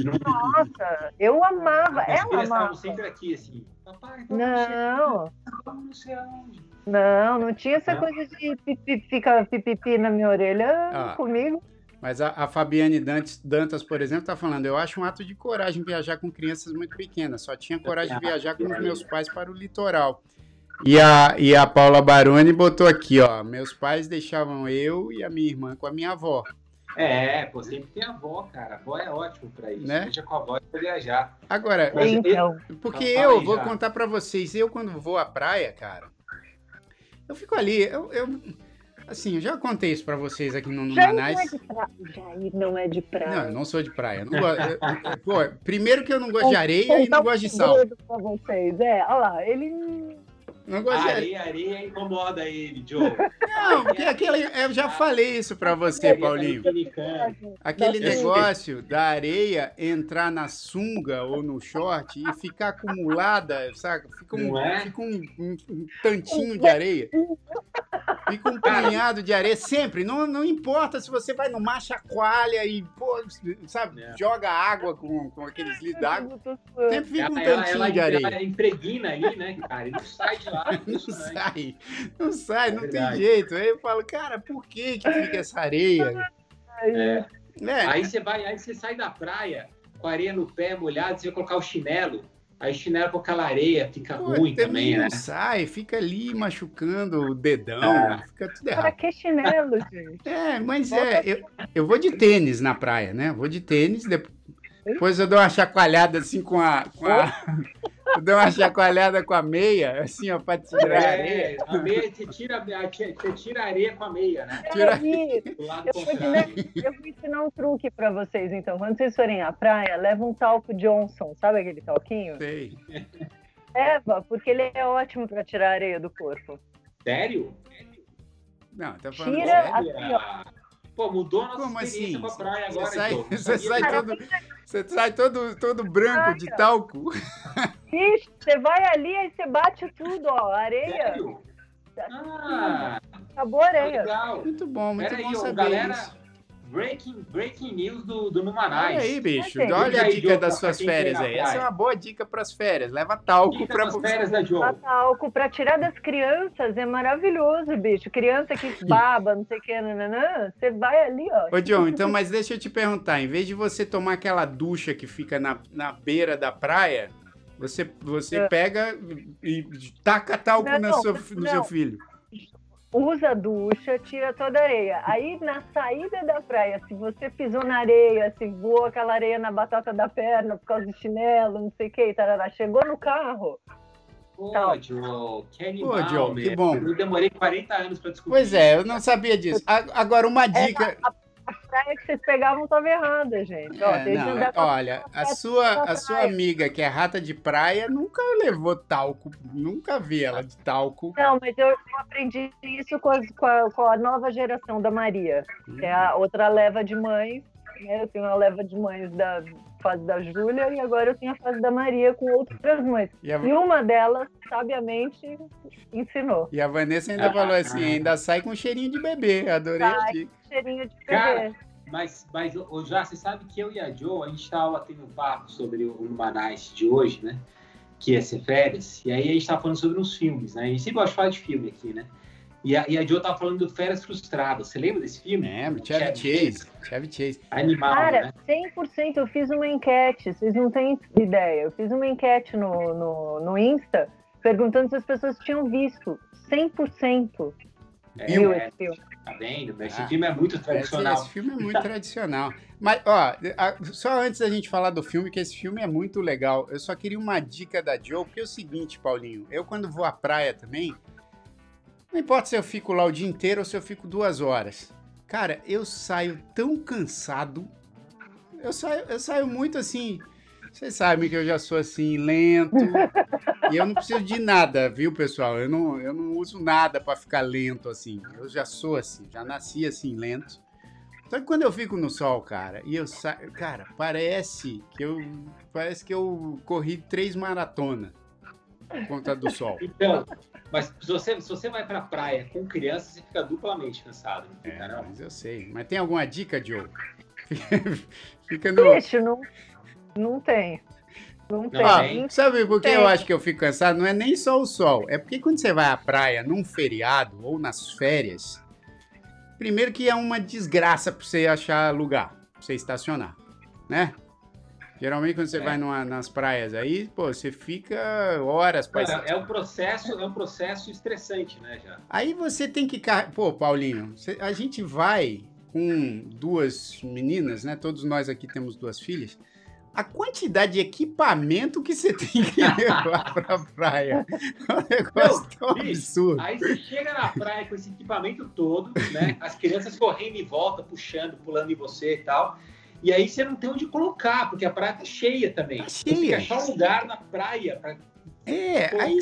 Nossa, eu amava. As ela amava. sempre aqui, assim. Papai, não. Não sei. Não, não tinha essa não. coisa de pipi, fica pipipi na minha orelha ah, comigo. Mas a, a Fabiane Dantas, Dantas, por exemplo, está falando: eu acho um ato de coragem viajar com crianças muito pequenas. Só tinha coragem de viajar com os meus pais para o litoral. E a, e a Paula Baroni botou aqui: ó, meus pais deixavam eu e a minha irmã com a minha avó. É, pô, sempre tem avó, cara. A avó é ótimo para isso. Né? Deixa com a avó para viajar. Agora, então, porque então, eu vou já. contar para vocês, eu quando vou à praia, cara, eu fico ali, eu, eu assim, eu já contei isso pra vocês aqui no, no Jair Manais. Não é de praia. Jair não é de praia. Não, eu não sou de praia. Não gosto, pô, primeiro que eu não gosto de areia e não gosto de sal. Pra vocês. É, olha lá, ele não gosto areia, de areia. Areia incomoda ele, Joe. Não, porque aquele, eu já falei isso para você, Paulinho. Aquele negócio da areia entrar na sunga ou no short e ficar acumulada, sabe? Fica um, é? fica um, um, um tantinho de areia. Fica um punhado de areia sempre. Não, não importa se você vai no mar, chacoalha e, pô, sabe, é. joga água com, com aqueles litros d'água. Sempre fica um tantinho ela, ela, de areia. Ela impregna ali, né, cara? E não sai de lá. Não sai. Não sai, é não tem jeito. Aí eu falo, cara, por que que fica essa areia? É. É. Aí você vai, aí você sai da praia com a areia no pé molhado, você vai colocar o chinelo. Aí chinelo com aquela areia fica Pô, ruim também, né? sai, fica ali machucando o dedão, é. fica tudo errado. Para que chinelo, gente? É, mas é, eu, eu vou de tênis na praia, né? Vou de tênis, depois eu dou uma chacoalhada assim com a. Com a... Eu dou uma chacoalhada com a meia, assim, ó, pra tirar é, a areia. A meia, você tira, você tira a areia com a meia, né? Tira... Eu, vou ensinar, eu vou ensinar um truque pra vocês, então. Quando vocês forem à praia, leva um talco Johnson, sabe aquele talquinho? Sei. Leva, porque ele é ótimo pra tirar a areia do corpo. Sério? Não, tá falando Tira sério? assim, ó. Pô, mudou a nossa Como experiência assim? pra praia agora, você sai, Você sai, todo, você sai todo, todo branco de talco. Ixi, você vai ali e você bate tudo, ó, areia. Sério? Ah, Acabou a areia. Legal. Muito bom, muito Pera bom aí, saber galera, isso. Breaking, breaking news do, do Numanais. Olha aí, bicho. Olha a dica das suas férias aí. Essa é uma boa dica para as férias. Leva talco para as férias da Joe. Leva talco para tirar das crianças. É maravilhoso, bicho. Criança que baba, não sei o que, nananã. Você vai ali, ó. Ô, John, então, mas deixa eu te perguntar. Em vez de você tomar aquela ducha que fica na, na beira da praia, você, você é. pega e taca talco não, no, seu, no seu filho usa a ducha, tira toda a areia. Aí na saída da praia, se você pisou na areia, se voou aquela areia na batata da perna por causa do chinelo, não sei o que, tarará, chegou no carro. Pô, tal. Joe, que animal, Pô, Joe, que bom. Eu demorei 40 anos para descobrir. Pois é, eu não sabia disso. Agora, uma dica. a, a praia que vocês pegavam estava errada, gente. Ó, é, não, é, olha, a sua, a sua amiga, que é rata de praia, nunca levou talco. Nunca vi ela de talco. Não, mas eu, aprendi isso com, as, com, a, com, a, nova geração da Maria, que é a outra leva de mães. Né? Eu tenho uma leva de mães da fase da Júlia e agora eu tenho a fase da Maria com outras mães. E, a... e uma delas, sabiamente, ensinou. E a Vanessa ainda falou assim: ainda sai com cheirinho de bebê. Adorei sai dica cheirinho de Cara, mas, mas o já você sabe que eu e a Jo, a gente estava tendo um papo sobre o Manais de hoje, né? Que ia ser férias. E aí a gente estava falando sobre uns filmes, né? A gente sempre gosta de falar de filme aqui, né? E a, e a Jo tava falando do Férias Frustradas. Você lembra desse filme? Lembro, Chevy Chase. Chevy Chase. Animal, Cara, né? 100%. Eu fiz uma enquete, vocês não têm ideia. Eu fiz uma enquete no, no, no Insta perguntando se as pessoas tinham visto. 100% é, viu é, esse filme. Tá vendo? Esse ah, filme é muito tradicional. Esse, esse filme é muito tradicional. Mas, ó, só antes da gente falar do filme, que esse filme é muito legal, eu só queria uma dica da Joe, porque é o seguinte, Paulinho, eu quando vou à praia também, não importa se eu fico lá o dia inteiro ou se eu fico duas horas. Cara, eu saio tão cansado, eu saio, eu saio muito assim, vocês sabem que eu já sou assim, lento. e eu não preciso de nada, viu, pessoal? Eu não, eu não uso nada para ficar lento assim. Eu já sou assim, já nasci assim, lento. Só que quando eu fico no sol, cara, e eu saio. Cara, parece que eu. Parece que eu corri três maratonas conta do sol. Então, mas se você, se você vai pra praia com criança, você fica duplamente cansado. Não fica, é, não? Mas eu sei. Mas tem alguma dica, Joe? fica no. Bicho, não não tem. Não tem. Ah, sabe por que eu acho que eu fico cansado? Não é nem só o sol. É porque quando você vai à praia num feriado ou nas férias, primeiro que é uma desgraça para você achar lugar, pra você estacionar, né? Geralmente quando você é. vai numa, nas praias aí, pô, você fica horas para é, é um processo, é um processo estressante, né, já. Aí você tem que, pô, Paulinho, a gente vai com duas meninas, né? Todos nós aqui temos duas filhas a quantidade de equipamento que você tem que levar pra praia. É um negócio tão absurdo. Aí você chega na praia com esse equipamento todo, né? As crianças correndo em volta, puxando, pulando em você e tal. E aí você não tem onde colocar, porque a praia tá cheia também. Tá cheia. Você fica achar um lugar na praia pra é, aí,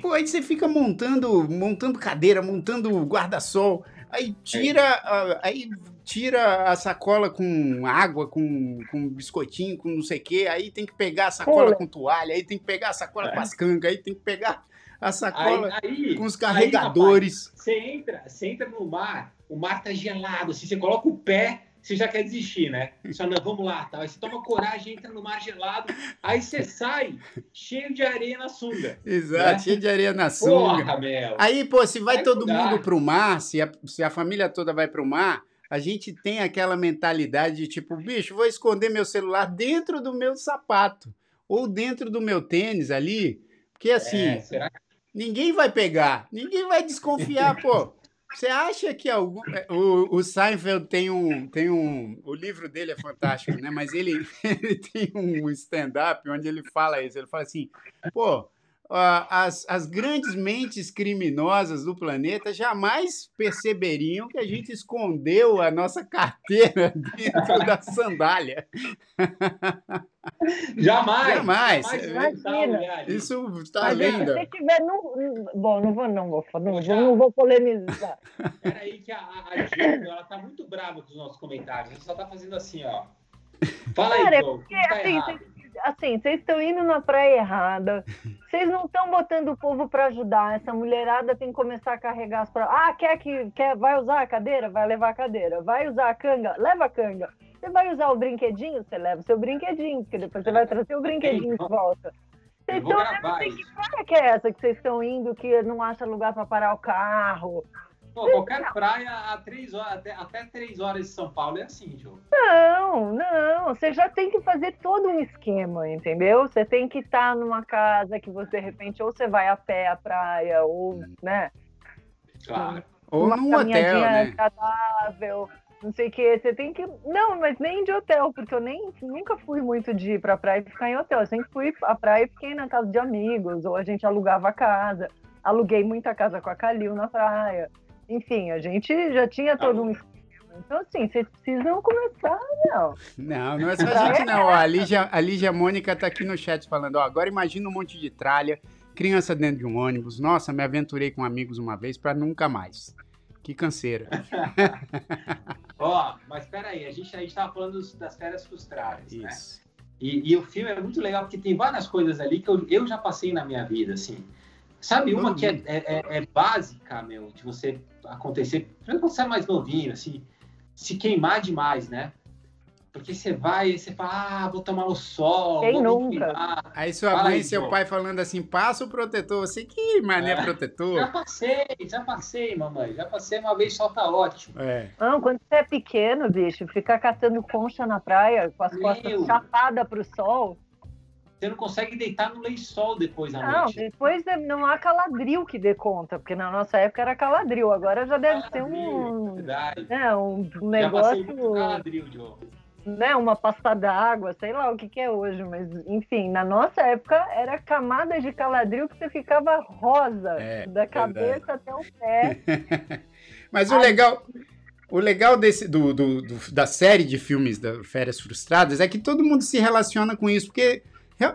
pô, aí você fica montando, montando cadeira, montando guarda-sol, aí tira, é. aí tira a sacola com água, com, com biscoitinho, com não sei o quê, aí tem que pegar a sacola com toalha, aí tem que pegar a sacola é. com as cangas, aí tem que pegar a sacola aí, aí, com os carregadores. Aí, rapaz, você entra, você entra no mar, o mar tá gelado, assim, você coloca o pé, você já quer desistir, né? Só não, vamos lá, tá? Aí você toma coragem, entra no mar gelado, aí você sai cheio de areia na sunga. Exato, né? cheio de areia na sunga. Porra, meu. Aí, pô, se vai, vai todo mudar. mundo pro mar, se a, se a família toda vai pro mar, a gente tem aquela mentalidade de tipo, bicho, vou esconder meu celular dentro do meu sapato ou dentro do meu tênis ali, porque assim, é, ninguém vai pegar, ninguém vai desconfiar, pô. Você acha que algum. É, o, o Seinfeld tem um, tem um. O livro dele é fantástico, né? Mas ele, ele tem um stand-up onde ele fala isso. Ele fala assim: pô, as, as grandes mentes criminosas do planeta jamais perceberiam que a gente escondeu a nossa carteira dentro da sandália. Jamais! Jamais! Imagina. Isso está lindo. Se tiver no... Bom, não vou, não vou, não, vou, não vou polemizar. Peraí, que a, a Gil, ela tá muito brava com os nossos comentários. A gente só tá fazendo assim, ó. Fala aí, Cara, é porque, tá assim, assim, vocês estão indo na praia errada. Vocês não estão botando o povo para ajudar. Essa mulherada tem que começar a carregar as pra... Ah, quer que quer vai usar a cadeira? Vai levar a cadeira. Vai usar a canga? Leva a canga. Você vai usar o brinquedinho? Você leva o seu brinquedinho, porque depois você vai trazer o brinquedinho de volta. Eu não sei que praia que é essa que vocês estão indo que não acha lugar para parar o carro. Pô, qualquer praia a três horas, até, até três horas de São Paulo é assim, João. Não, não. Você já tem que fazer todo um esquema, entendeu? Você tem que estar numa casa que você, de repente, ou você vai a pé à praia, ou, né? Claro. Ou num hotel, né? agradável, não sei o que. Você tem que. Não, mas nem de hotel, porque eu nem nunca fui muito de ir pra praia e ficar em hotel. Eu sempre fui à praia e fiquei na casa de amigos, ou a gente alugava a casa. Aluguei muita casa com a Calil na praia. Enfim, a gente já tinha todo um esquema. Então, assim, vocês precisam começar, não. Não, não é só a gente, não. Ó, a, Lígia, a Lígia Mônica tá aqui no chat falando, ó, agora imagina um monte de tralha, criança dentro de um ônibus. Nossa, me aventurei com amigos uma vez para nunca mais. Que canseira. ó, mas peraí, a gente, a gente tava falando das férias frustradas, né? Isso. né? E, e, o filme é muito legal porque tem várias coisas ali que eu, eu já passei na minha vida, assim. Sabe uma que é, é, é, é, básica, meu, de você acontecer, quando você é mais novinho, assim, se queimar demais, né? Porque você vai e você fala, ah, vou tomar o sol. Quem nunca? Aí sua Fala mãe e seu pai falando assim, passa o protetor. Você que mané é, protetor? Já passei, já passei, mamãe. Já passei uma vez, só tá ótimo. É. Não, quando você é pequeno, bicho, ficar catando concha na praia com as Meu. costas chapadas pro sol. Você não consegue deitar no lençol depois à não, noite. Não, depois não há caladril que dê conta, porque na nossa época era caladril, agora já deve caladril, ser um, verdade. né, um negócio. caladril, Joe. Né, uma pasta d'água, sei lá o que, que é hoje, mas enfim, na nossa época era camadas de caladril que você ficava rosa, é, da cabeça verdade. até o pé. mas o legal, o legal desse, do, do, do, da série de filmes da Férias Frustradas é que todo mundo se relaciona com isso, porque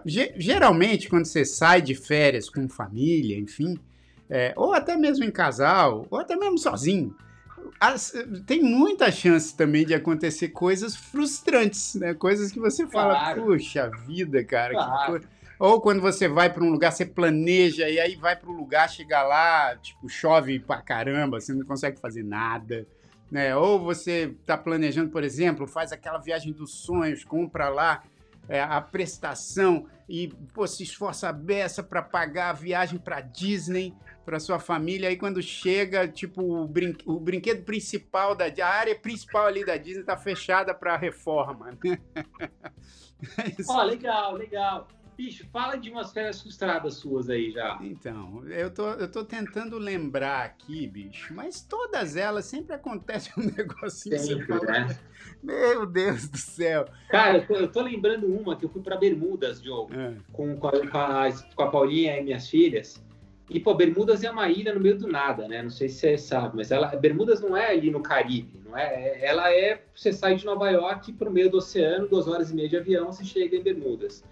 Geralmente, quando você sai de férias com família, enfim, é, ou até mesmo em casal, ou até mesmo sozinho, as, tem muita chance também de acontecer coisas frustrantes, né? Coisas que você fala, claro. puxa vida, cara. Claro. Ou quando você vai para um lugar, você planeja e aí vai para o lugar, chega lá, tipo, chove pra caramba, você não consegue fazer nada. Né? Ou você está planejando, por exemplo, faz aquela viagem dos sonhos, compra lá é, a prestação e pô, se esforça a beça para pagar a viagem para Disney para sua família. Aí quando chega, tipo, o, brin o brinquedo principal da a área principal ali da Disney tá fechada para reforma. Né? Ó, oh, legal, legal. Bicho, fala de umas férias frustradas suas aí já. Então, eu tô, eu tô tentando lembrar aqui, bicho, mas todas elas sempre acontece um negocinho. Sempre, você fala, né? Meu Deus do céu. Cara, eu tô, eu tô lembrando uma que eu fui para Bermudas, Joe, é. com, com, a, com, a, com a Paulinha e minhas filhas. E, pô, Bermudas é uma ilha no meio do nada, né? Não sei se você sabe, mas ela, Bermudas não é ali no Caribe, não é? Ela é, você sai de Nova York para o meio do oceano, duas horas e meia de avião, você chega em Bermudas.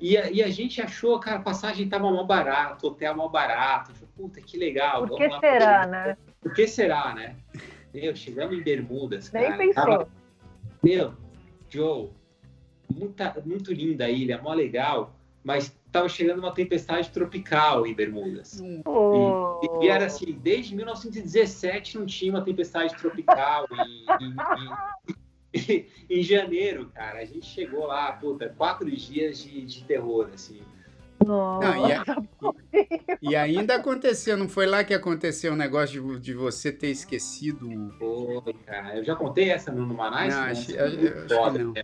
E a, e a gente achou, cara, a passagem tava mal barato, hotel mal barato. Falei, Puta, que legal. Por que será, né? Por que será, né? Meu, chegamos em Bermudas, cara. Nem pensou. Tava... Meu, Joe, muita, muito linda a ilha, mó legal, mas tava chegando uma tempestade tropical em Bermudas. Oh. E, e, era assim, desde 1917 não tinha uma tempestade tropical e, e, em janeiro, cara, a gente chegou lá, puta, quatro dias de, de terror, assim. Nossa, não, e, a, e, ainda aconteceu, não foi lá que aconteceu o negócio de, de, você ter esquecido. Foi, cara. Eu já contei essa no Manais? Não, acho, eu, eu, acho que não.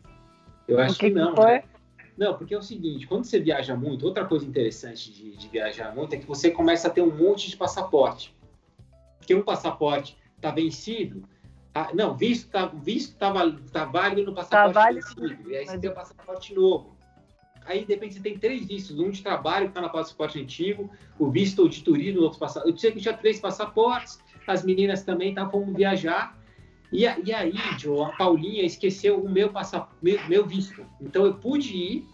Eu acho que, que não. Foi? Né? Não, porque é o seguinte, quando você viaja muito, outra coisa interessante de, de, viajar muito é que você começa a ter um monte de passaporte. Porque um passaporte está vencido, ah, não, visto tá, visto tá, tá válido no passaporte tá vencido, e aí você tem o passaporte novo. Aí, de repente, você tem três vistos, um de trabalho que está no passaporte antigo, o visto de turismo, outro passaporte. Eu tinha que tinha três passaportes, as meninas também estavam viajar, e, e aí, Joe, a Paulinha esqueceu o meu, passa, meu, meu visto. Então eu pude ir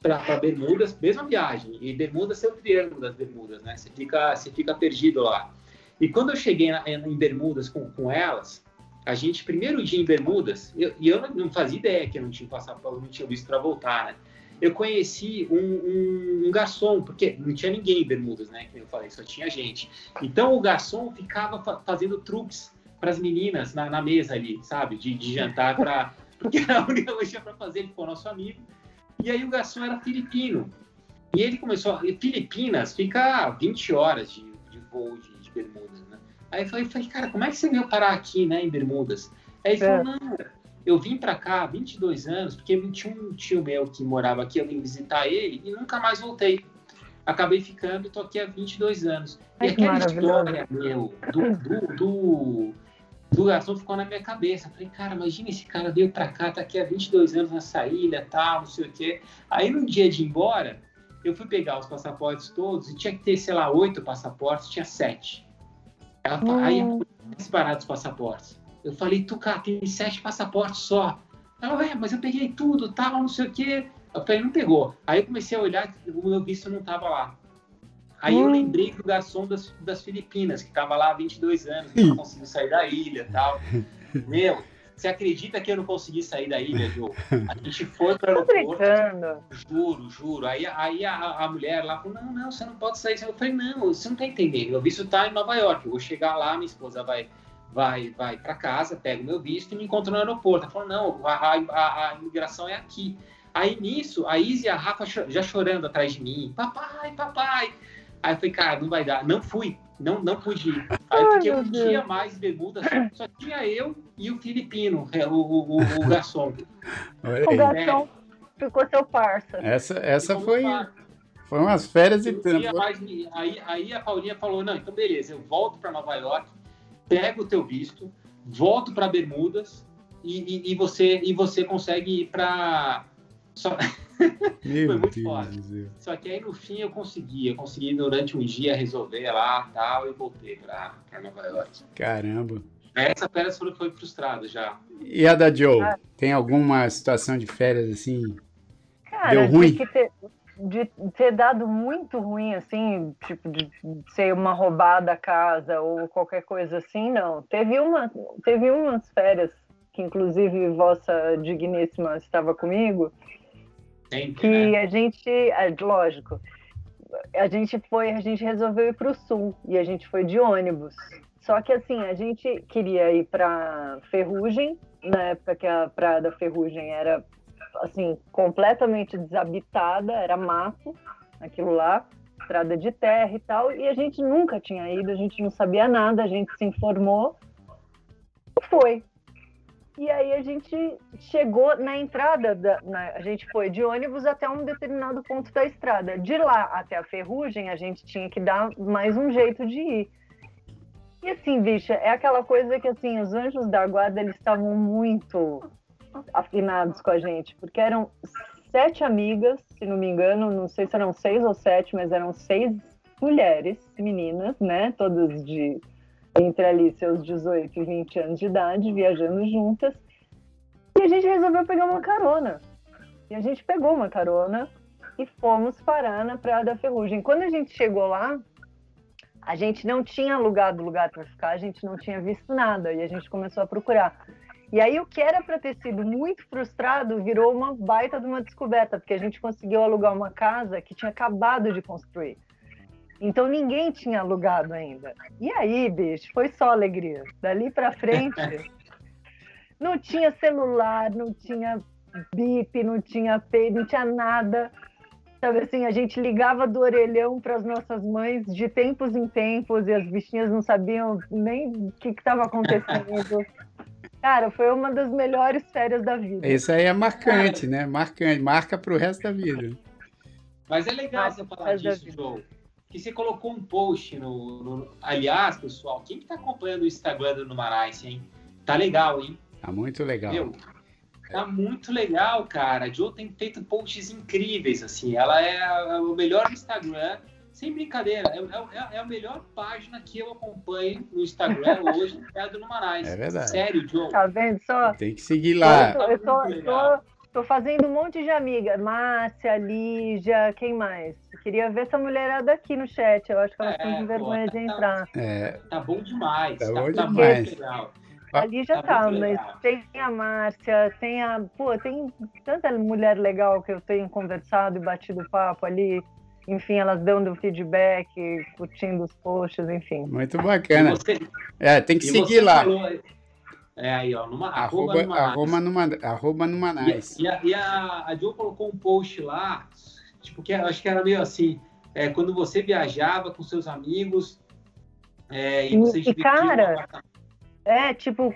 para Bermudas, mesma viagem. E Bermudas é o triângulo das Bermudas, né? Você fica, você fica perdido lá. E quando eu cheguei na, em Bermudas com, com elas, a gente, primeiro dia em Bermudas, eu, e eu não fazia ideia que eu não tinha passaporte, não tinha visto para voltar, né? Eu conheci um, um, um, garçom, porque não tinha ninguém em Bermudas, né? Que eu falei, só tinha gente. Então o garçom ficava fa fazendo truques para as meninas na, na, mesa ali, sabe? De, de jantar para. Porque era a única coisa para fazer, ele foi nosso amigo. E aí o garçom era filipino. E ele começou. Filipinas fica 20 horas de, de voo de, de, Bermudas, né? Aí eu falei, falei, cara, como é que você veio parar aqui, né, em Bermudas? Aí ele é. falou, não, eu vim para cá há 22 anos, porque tinha um tio meu que morava aqui, eu vim visitar ele e nunca mais voltei. Acabei ficando, tô aqui há 22 anos. Ai, e aquela história, meu, do, do, do do garçom ficou na minha cabeça. Falei, cara, imagina esse cara veio pra cá, tá aqui há 22 anos nessa ilha, tal, não sei o quê. Aí no dia de ir embora, eu fui pegar os passaportes todos e tinha que ter, sei lá, oito passaportes, tinha sete. Ela, hum. Aí eu separar os passaportes. Eu falei, tu, cara, tem sete passaportes só. Ela, é, mas eu peguei tudo, tal, não sei o quê. Eu falei, não pegou. Aí eu comecei a olhar, o meu visto não tava lá. Aí hum. eu lembrei do garçom das, das Filipinas, que estava lá há 22 anos, que não conseguiu sair da ilha e tal. Meu, você acredita que eu não consegui sair da ilha, Jô? A gente foi para o aeroporto. Juro, juro. Aí, aí a, a, mulher lá falou: não, não, você não pode sair. Eu falei: não, você não está entendendo. Meu visto está em Nova York. Eu vou chegar lá, minha esposa vai vai vai para casa, pega o meu visto e me encontra no aeroporto. Ela falou: não, a, a, a imigração é aqui. Aí nisso, a Izzy e a Rafa já chorando atrás de mim: papai, papai. Aí eu falei, cara, não vai dar. Não fui, não, não pude ir. Aí eu fiquei um dia mais bermuda, só, só, tinha eu e o filipino, é, o, o, o, o garçom. O garçom é. ficou seu parça. Essa, essa foi, foi umas férias e tanto. Mais, aí, aí a Paulinha falou, não, então beleza, eu volto para Nova York, pego o teu visto, volto para Bermudas e, e, e, você, e você consegue ir para... Só... Meu Foi muito Deus foda. Só que aí no fim eu consegui. Eu consegui durante um dia resolver lá tal e voltei pra, pra Nova York. Caramba. Essa férias foi, foi frustrada já. E a da Joe? Ah. Tem alguma situação de férias assim? Cara, Deu ruim? De ter, de ter dado muito ruim, assim, tipo, de ser uma roubada a casa ou qualquer coisa assim, não. Teve, uma, teve umas férias que, inclusive, Vossa Digníssima estava comigo, Sempre, que né? a gente, é, lógico, a gente foi, a gente resolveu ir para o sul e a gente foi de ônibus. Só que assim, a gente queria ir para Ferrugem, na época que a Praia da Ferrugem era assim completamente desabitada, era mato, aquilo lá, estrada de terra e tal, e a gente nunca tinha ido, a gente não sabia nada, a gente se informou e foi. E aí a gente chegou na entrada, da, na, a gente foi de ônibus até um determinado ponto da estrada. De lá até a ferrugem, a gente tinha que dar mais um jeito de ir. E assim, bicha, é aquela coisa que assim, os anjos da guarda eles estavam muito afinados com a gente, porque eram sete amigas, se não me engano, não sei se eram seis ou sete, mas eram seis mulheres, meninas, né? Todas de entre ali seus 18 e 20 anos de idade, viajando juntas. E a gente resolveu pegar uma carona. E a gente pegou uma carona e fomos parar na Praia da Ferrugem. Quando a gente chegou lá, a gente não tinha alugado lugar para ficar, a gente não tinha visto nada e a gente começou a procurar. E aí o que era para ter sido muito frustrado virou uma baita de uma descoberta, porque a gente conseguiu alugar uma casa que tinha acabado de construir. Então ninguém tinha alugado ainda. E aí, bicho, foi só alegria. Dali para frente, não tinha celular, não tinha bip, não tinha pay, não tinha nada. Sabe assim, a gente ligava do orelhão para as nossas mães de tempos em tempos e as bichinhas não sabiam nem o que estava acontecendo. Cara, foi uma das melhores férias da vida. Isso aí é marcante, né? Marcante, marca para o resto da vida. Mas é legal você falar disso, Joe. Que você colocou um post no, no... Aliás, pessoal, quem que tá acompanhando o Instagram do Numarice, hein? Tá legal, hein? Tá muito legal. Meu, Tá muito legal, cara. A Jo tem feito posts incríveis, assim. Ela é o melhor Instagram. Sem brincadeira, é, é, é, a melhor página que eu acompanho no Instagram hoje, é a do Numarais. É verdade. Sério, Joe. Tá vendo só? Tem que seguir lá. Eu tô, eu tô, tô, fazendo um monte de amiga. Márcia, Lígia, quem mais? Queria ver essa mulherada aqui no chat. Eu acho que elas estão é, com vergonha tá, de entrar. É. Tá bom demais. Tá, tá bom tá demais. legal. Ali já tá, tá mas tem a Márcia, tem a. Pô, tem tanta mulher legal que eu tenho conversado e batido papo ali. Enfim, elas dando feedback, curtindo os posts, enfim. Muito bacana. Você, é, tem que seguir lá. Falou, é aí, ó, numa, arroba, arroba, arroba, numa, arroba numa nice. E, a, e a, a Jo colocou um post lá, tipo, que acho que era meio assim, é, quando você viajava com seus amigos é, e vocês e, cara, é, tipo,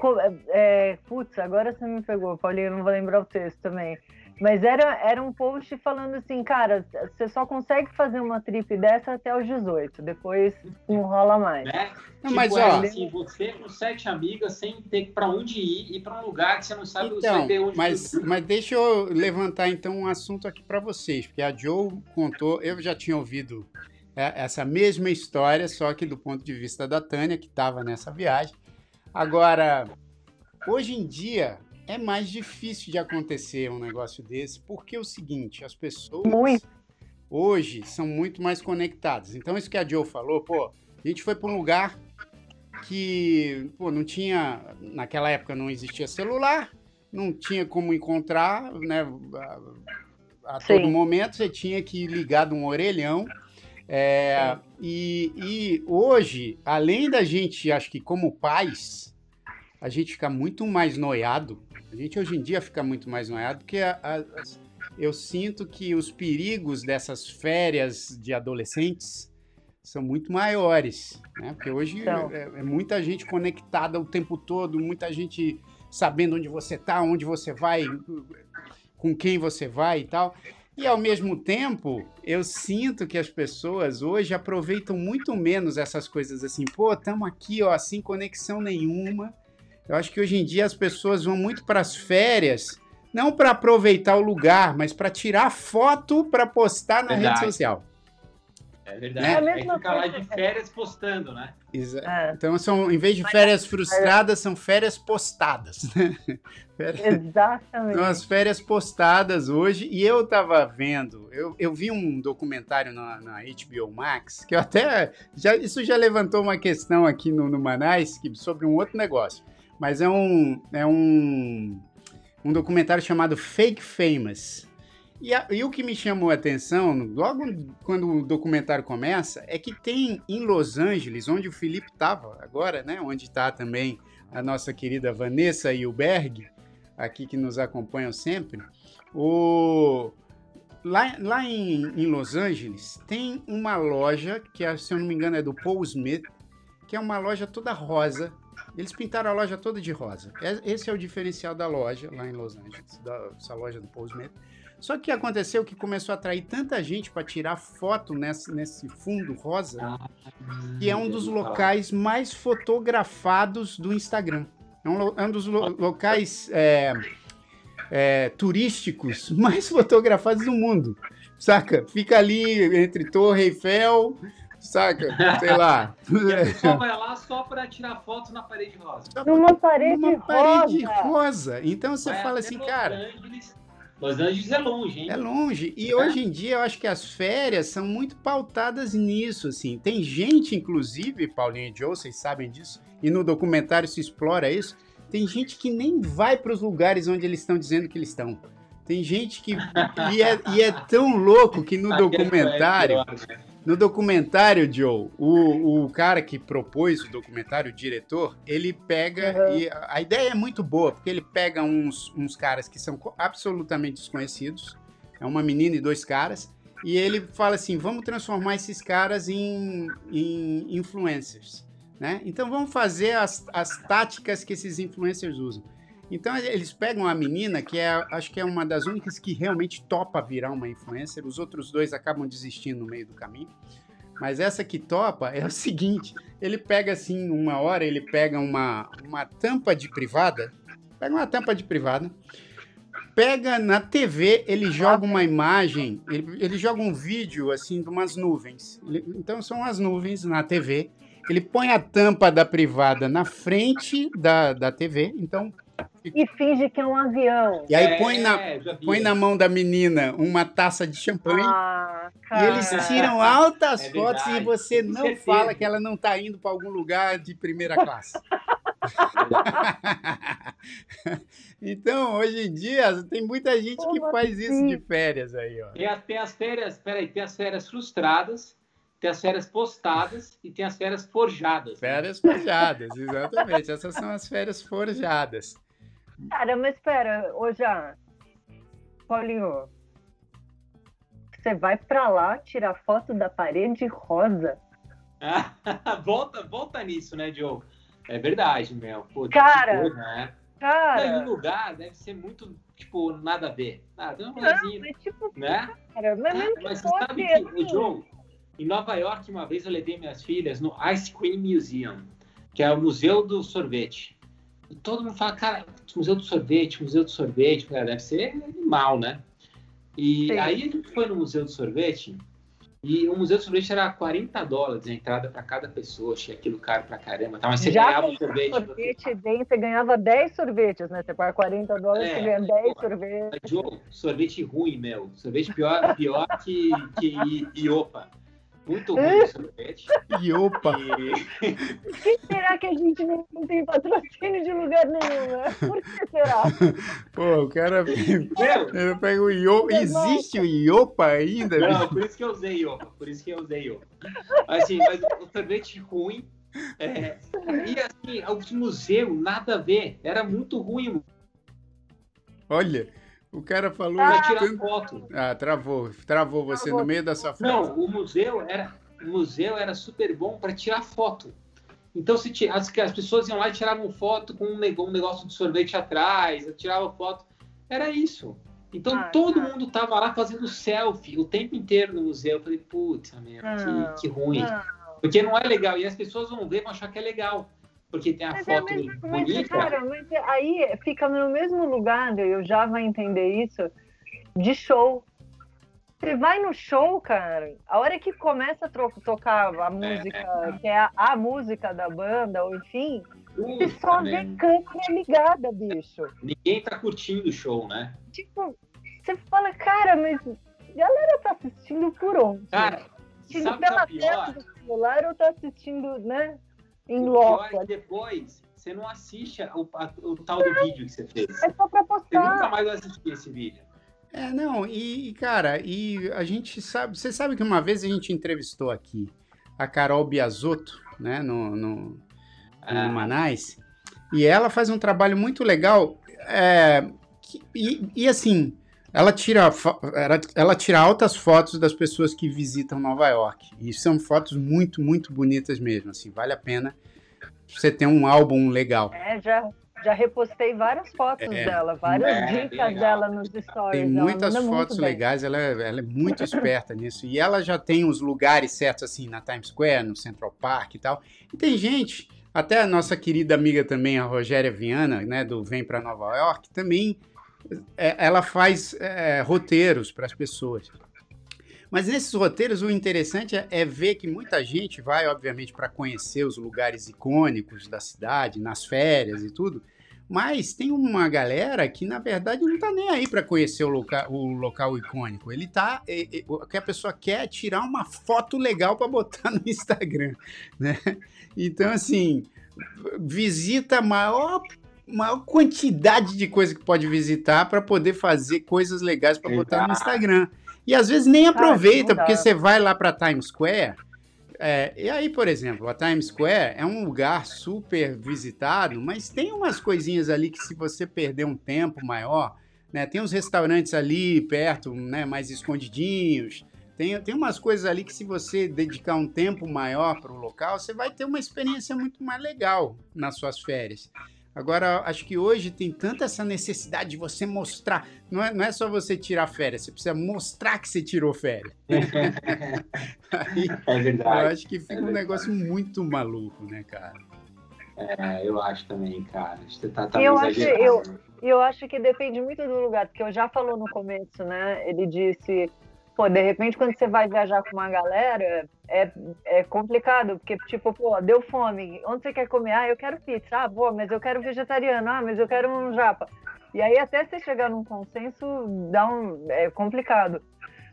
é, putz, agora você me pegou, Paulinho, não vou lembrar o texto também. Mas era, era um post falando assim, cara, você só consegue fazer uma trip dessa até os 18, depois não rola mais. Né? Não, tipo, mas ó, assim, você com sete amigas sem ter para onde ir, ir para um lugar que você não sabe então, você onde mas, mas deixa eu levantar então um assunto aqui para vocês, porque a Joe contou, eu já tinha ouvido é, essa mesma história, só que do ponto de vista da Tânia, que estava nessa viagem. Agora, hoje em dia é mais difícil de acontecer um negócio desse, porque é o seguinte, as pessoas muito. hoje são muito mais conectadas. Então, isso que a Joe falou, pô, a gente foi para um lugar que, pô, não tinha, naquela época não existia celular, não tinha como encontrar, né, a, a todo momento você tinha que ligar de um orelhão é, e, e, hoje, além da gente, acho que como pais, a gente fica muito mais noiado. A gente hoje em dia fica muito mais noiado, porque a, a, eu sinto que os perigos dessas férias de adolescentes são muito maiores, né? Porque hoje então. é, é, muita gente conectada o tempo todo, muita gente sabendo onde você está, onde você vai, com quem você vai e tal. E ao mesmo tempo, eu sinto que as pessoas hoje aproveitam muito menos essas coisas assim, pô, estamos aqui, ó, sem conexão nenhuma. Eu acho que hoje em dia as pessoas vão muito para as férias, não para aproveitar o lugar, mas para tirar foto para postar na Verdade. rede social. É verdade. Né? É, é ficar lá de férias postando, né? É. Então, são, em vez de férias frustradas, são férias postadas. Né? Exatamente. São as férias postadas hoje. E eu tava vendo, eu, eu vi um documentário na, na HBO Max, que eu até. Já, isso já levantou uma questão aqui no, no Manais que, sobre um outro negócio. Mas é um, é um, um documentário chamado Fake Famous. E, a, e, o que me chamou a atenção, logo quando o documentário começa, é que tem em Los Angeles, onde o Felipe estava agora, né? Onde está também a nossa querida Vanessa e o Berg, aqui que nos acompanham sempre. O, lá lá em, em Los Angeles tem uma loja que, se eu não me engano, é do Paul Smith, que é uma loja toda rosa. Eles pintaram a loja toda de rosa. Esse é o diferencial da loja lá em Los Angeles, da, essa loja do Smith. Só que aconteceu que começou a atrair tanta gente para tirar foto nesse, nesse fundo rosa, ah, que é um dos locais mais fotografados do Instagram. É um, é um dos lo, locais é, é, turísticos mais fotografados do mundo. Saca? Fica ali entre Torre Eiffel, saca? Sei lá. E a pessoa vai lá só para tirar foto na parede rosa. Numa parede Numa parede rosa. rosa. Então você vai fala assim, cara. Angeles, Los Angeles é longe, hein? É longe. E é. hoje em dia eu acho que as férias são muito pautadas nisso, assim. Tem gente, inclusive, Paulinho e Joe, vocês sabem disso, e no documentário se explora isso. Tem gente que nem vai para os lugares onde eles estão dizendo que eles estão. Tem gente que. e, é, e é tão louco que no documentário. No documentário, Joe, o, o cara que propôs o documentário, o diretor, ele pega. Uhum. E a ideia é muito boa, porque ele pega uns, uns caras que são absolutamente desconhecidos. É uma menina e dois caras. e ele fala assim: vamos transformar esses caras em, em influencers. Né? Então vamos fazer as, as táticas que esses influencers usam. Então eles pegam a menina, que é, acho que é uma das únicas que realmente topa virar uma influencer, os outros dois acabam desistindo no meio do caminho. Mas essa que topa é o seguinte: ele pega assim, uma hora, ele pega uma, uma tampa de privada, pega uma tampa de privada, pega na TV, ele joga uma imagem, ele, ele joga um vídeo assim de umas nuvens. Ele, então são as nuvens na TV. Ele põe a tampa da privada na frente da, da TV, então. E finge que é um avião. E aí põe, na, é, põe na mão da menina uma taça de champanhe. Ah, e eles tiram altas é fotos e você não fala que ela não está indo para algum lugar de primeira classe. então, hoje em dia, tem muita gente que faz isso de férias aí, ó. Tem tem as férias, peraí, tem as férias frustradas, tem as férias postadas e tem as férias forjadas. Férias forjadas, exatamente. Essas são as férias forjadas. Cara, mas espera, ô já, Paulinho, você vai pra lá tirar foto da parede rosa? volta, volta nisso, né, Diogo? É verdade, meu. Pô, cara, coisa, né? cara. Não, lugar deve ser muito, tipo, nada a ver. Nada, não, mas, tipo, né? Cara, mas, ah, mas você sabe que, assim... em Nova York, uma vez eu levei minhas filhas no Ice Cream Museum, que é o Museu do Sorvete. Todo mundo fala, cara, Museu do Sorvete, Museu do Sorvete, cara, deve ser animal, né? E Sim. aí a gente foi no Museu do Sorvete e o Museu do Sorvete era 40 dólares a entrada para cada pessoa. Achei aquilo caro pra caramba. Tá? Mas você Já ganhava um sorvete. sorvete bem, você ganhava 10 sorvetes, né? Você paga 40 dólares, é, você ganha 10 sorvetes. Jogo, sorvete ruim, meu. Sorvete pior, pior que, que Iopa. Muito ruim o sorvete. E opa! E... Por que será que a gente não tem patrocínio de lugar nenhum, né? Por que será? Pô, o cara. Eu pego o Iopa. Existe o Iopa ainda? Não, por isso que eu usei Iopa. Por isso que eu usei Iopa. Assim, mas o sorvete ruim. É... E assim, o museu, nada a ver. Era muito ruim. Olha. O cara falou. Pra tirar tanto... foto. Ah, travou. Travou você travou. no meio da sua frase. Não, o museu era, o museu era super bom para tirar foto. Então, se as, as pessoas iam lá e tiravam foto com um negócio de sorvete atrás, tiravam foto. Era isso. Então, ah, todo tá. mundo tava lá fazendo selfie o tempo inteiro no museu. Eu falei, putz, que, que ruim. Não. Porque não é legal. E as pessoas vão ver e vão achar que é legal porque tem a mas é foto é mesmo, bonita. Mas, cara, mas aí fica no mesmo lugar, eu já vai entender isso, de show. Você vai no show, cara, a hora que começa a tocar a é, música, é, que é a, a, música da banda, ou enfim, você só vê câmera ligada, bicho. Ninguém tá curtindo o show, né? Tipo, você fala, cara, mas a galera tá assistindo por onde? Cara, assistindo é pela tela do celular ou tá assistindo, né? Em loco. É depois você não assiste o, a, o tal do vídeo que você fez. É só pra postar. Você nunca mais vai assistir esse vídeo. É, não, e, cara, e a gente sabe, você sabe que uma vez a gente entrevistou aqui a Carol Biasotto, né, no, no, ah. no Manais, e ela faz um trabalho muito legal, é, que, e, e, assim, ela tira, ela, tira altas fotos das pessoas que visitam Nova York. E são fotos muito, muito bonitas mesmo. Assim, vale a pena você ter um álbum legal. É, já, já repostei várias fotos é, dela, várias é, dicas dela nos stories. Tem muitas fotos legais, ela, é, ela é muito esperta nisso. E ela já tem os lugares certos, assim, na Times Square, no Central Park e tal. E tem gente, até a nossa querida amiga também, a Rogéria Viana, né, do Vem para Nova York, também ela faz é, roteiros para as pessoas. Mas nesses roteiros, o interessante é, é ver que muita gente vai, obviamente, para conhecer os lugares icônicos da cidade, nas férias e tudo. Mas tem uma galera que, na verdade, não está nem aí para conhecer o, loca o local icônico. Ele tá. É, é, que a pessoa quer é tirar uma foto legal para botar no Instagram. Né? Então, assim, visita maior maior quantidade de coisa que pode visitar para poder fazer coisas legais para botar no Instagram. E às vezes nem aproveita, porque você vai lá para Times Square. É, e aí, por exemplo, a Times Square é um lugar super visitado, mas tem umas coisinhas ali que se você perder um tempo maior, né, tem uns restaurantes ali perto, né, mais escondidinhos, Tem, tem umas coisas ali que se você dedicar um tempo maior para o local, você vai ter uma experiência muito mais legal nas suas férias. Agora, acho que hoje tem tanta essa necessidade de você mostrar. Não é, não é só você tirar férias, você precisa mostrar que você tirou férias. Aí, é verdade. Eu acho que fica é um negócio muito maluco, né, cara? É, eu acho também, cara. Você tá, tá eu, acho, eu, eu acho que depende muito do lugar, porque eu já falou no começo, né? Ele disse pô, de repente quando você vai viajar com uma galera, é, é complicado, porque, tipo, pô, deu fome, onde você quer comer? Ah, eu quero pizza, ah, pô, mas eu quero vegetariano, ah, mas eu quero um japa. E aí até você chegar num consenso, dá um, é complicado.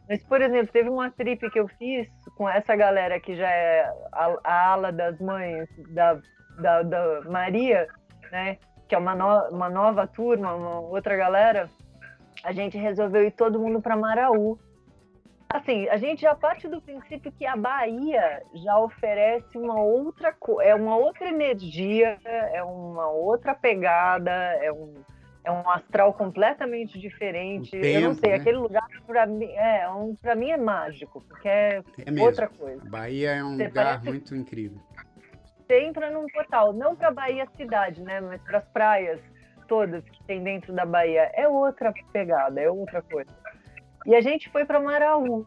Mas, por exemplo, teve uma trip que eu fiz com essa galera que já é a, a ala das mães da, da, da Maria, né? Que é uma, no, uma nova turma, uma outra galera. A gente resolveu ir todo mundo para Maraú assim, a gente já parte do princípio que a Bahia já oferece uma outra é uma outra energia, é uma outra pegada, é um, é um astral completamente diferente. Tempo, eu não sei, né? aquele lugar para mim é, um, para mim é mágico, porque é, é outra coisa. Bahia é um Você lugar muito incrível. Você entra num portal, não para Bahia cidade, né, mas para as praias todas que tem dentro da Bahia, é outra pegada, é outra coisa. E a gente foi para Maraú.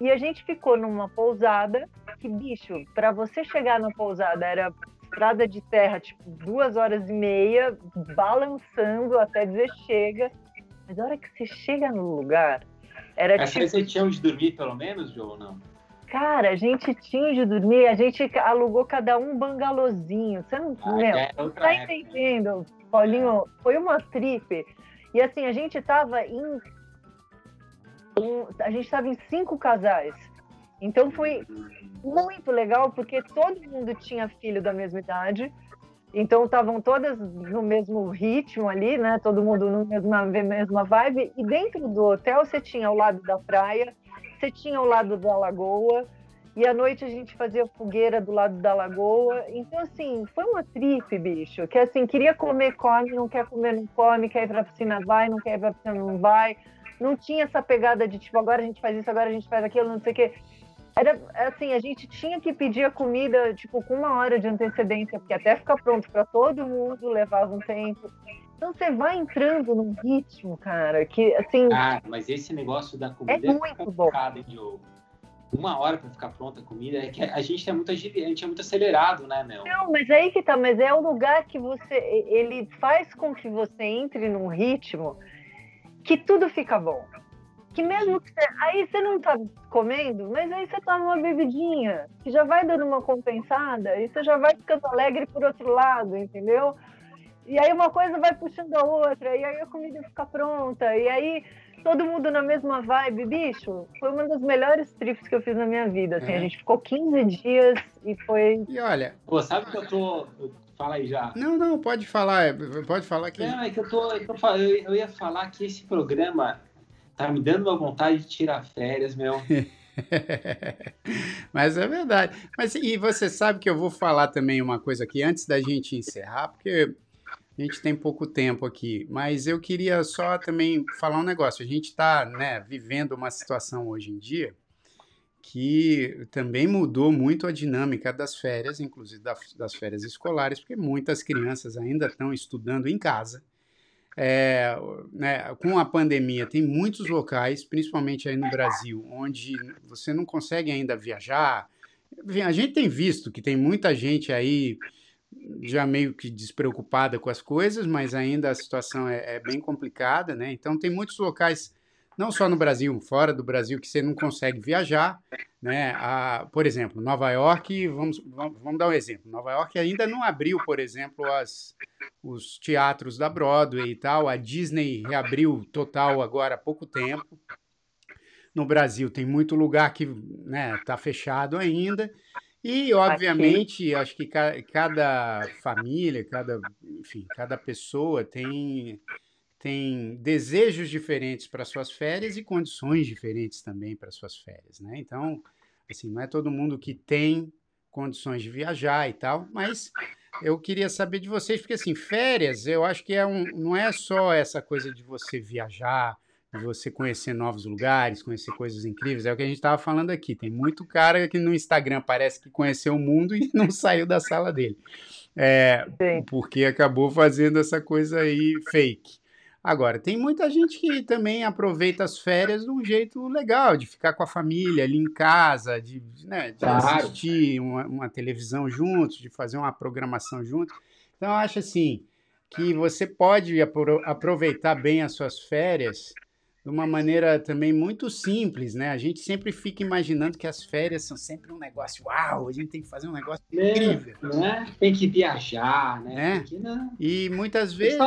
E a gente ficou numa pousada que, bicho, para você chegar na pousada era estrada de terra, tipo, duas horas e meia, balançando até dizer chega. Mas a hora que você chega no lugar, era Essa tipo... você tinha onde dormir, pelo menos, João, ou não? Cara, a gente tinha de dormir, a gente alugou cada um bangalozinho. Você não ah, meu, é tá entendendo, Paulinho? Foi uma trip. E assim, a gente tava em um, a gente estava em cinco casais. Então foi muito legal, porque todo mundo tinha filho da mesma idade. Então estavam todas no mesmo ritmo ali, né? Todo mundo na mesma, mesma vibe. E dentro do hotel você tinha o lado da praia, você tinha o lado da lagoa. E à noite a gente fazia fogueira do lado da lagoa. Então, assim, foi uma trip, bicho. Que assim, queria comer, come, não quer comer, não come, quer ir pra piscina, vai, não quer ir pra piscina, não vai não tinha essa pegada de tipo, agora a gente faz isso, agora a gente faz aquilo, não sei o quê. Era assim, a gente tinha que pedir a comida, tipo, com uma hora de antecedência, porque até ficar pronto para todo mundo levava um tempo. Então você vai entrando num ritmo, cara, que assim. Ah, mas esse negócio da comida é, é muito bom. Diogo. Uma hora para ficar pronta a comida, é que a gente é muito a gente é muito acelerado, né, Mel? Não, mas aí que tá, mas é o lugar que você. Ele faz com que você entre num ritmo que tudo fica bom. Que mesmo que você, aí você não tá comendo, mas aí você tá numa bebidinha, que já vai dando uma compensada, e você já vai ficando alegre por outro lado, entendeu? E aí uma coisa vai puxando a outra, e aí a comida fica pronta, e aí todo mundo na mesma vibe, bicho. Foi uma das melhores trips que eu fiz na minha vida. Assim, é. A gente ficou 15 dias e foi. E olha. Pô, sabe que eu tô. Fala aí já. Não, não, pode falar, é, pode falar que. Não, é que eu, tô, eu, tô, eu ia falar que esse programa tá me dando uma vontade de tirar férias, meu. Mas é verdade. Mas e você sabe que eu vou falar também uma coisa aqui antes da gente encerrar, porque a gente tem pouco tempo aqui. Mas eu queria só também falar um negócio. A gente está né, vivendo uma situação hoje em dia que também mudou muito a dinâmica das férias, inclusive das férias escolares, porque muitas crianças ainda estão estudando em casa. É, né, com a pandemia, tem muitos locais, principalmente aí no Brasil, onde você não consegue ainda viajar. A gente tem visto que tem muita gente aí já meio que despreocupada com as coisas, mas ainda a situação é, é bem complicada, né? Então tem muitos locais não só no Brasil, fora do Brasil, que você não consegue viajar, né? A, por exemplo, Nova York, vamos, vamos, dar um exemplo. Nova York ainda não abriu, por exemplo, as, os teatros da Broadway e tal. A Disney reabriu total agora há pouco tempo. No Brasil tem muito lugar que está né, tá fechado ainda. E, obviamente, acho que cada família, cada, enfim, cada pessoa tem tem desejos diferentes para suas férias e condições diferentes também para suas férias, né? Então, assim, não é todo mundo que tem condições de viajar e tal, mas eu queria saber de vocês, porque assim, férias, eu acho que é um, não é só essa coisa de você viajar, de você conhecer novos lugares, conhecer coisas incríveis. É o que a gente estava falando aqui. Tem muito cara que no Instagram parece que conheceu o mundo e não saiu da sala dele. É, porque acabou fazendo essa coisa aí fake. Agora, tem muita gente que também aproveita as férias de um jeito legal, de ficar com a família ali em casa, de, né, de claro. assistir uma, uma, televisão juntos, de fazer uma programação juntos. Então, eu acho assim que você pode aproveitar bem as suas férias de uma maneira também muito simples, né? A gente sempre fica imaginando que as férias são sempre um negócio, uau, a gente tem que fazer um negócio é, incrível. Né? Tem que viajar, né? Que, E muitas vezes.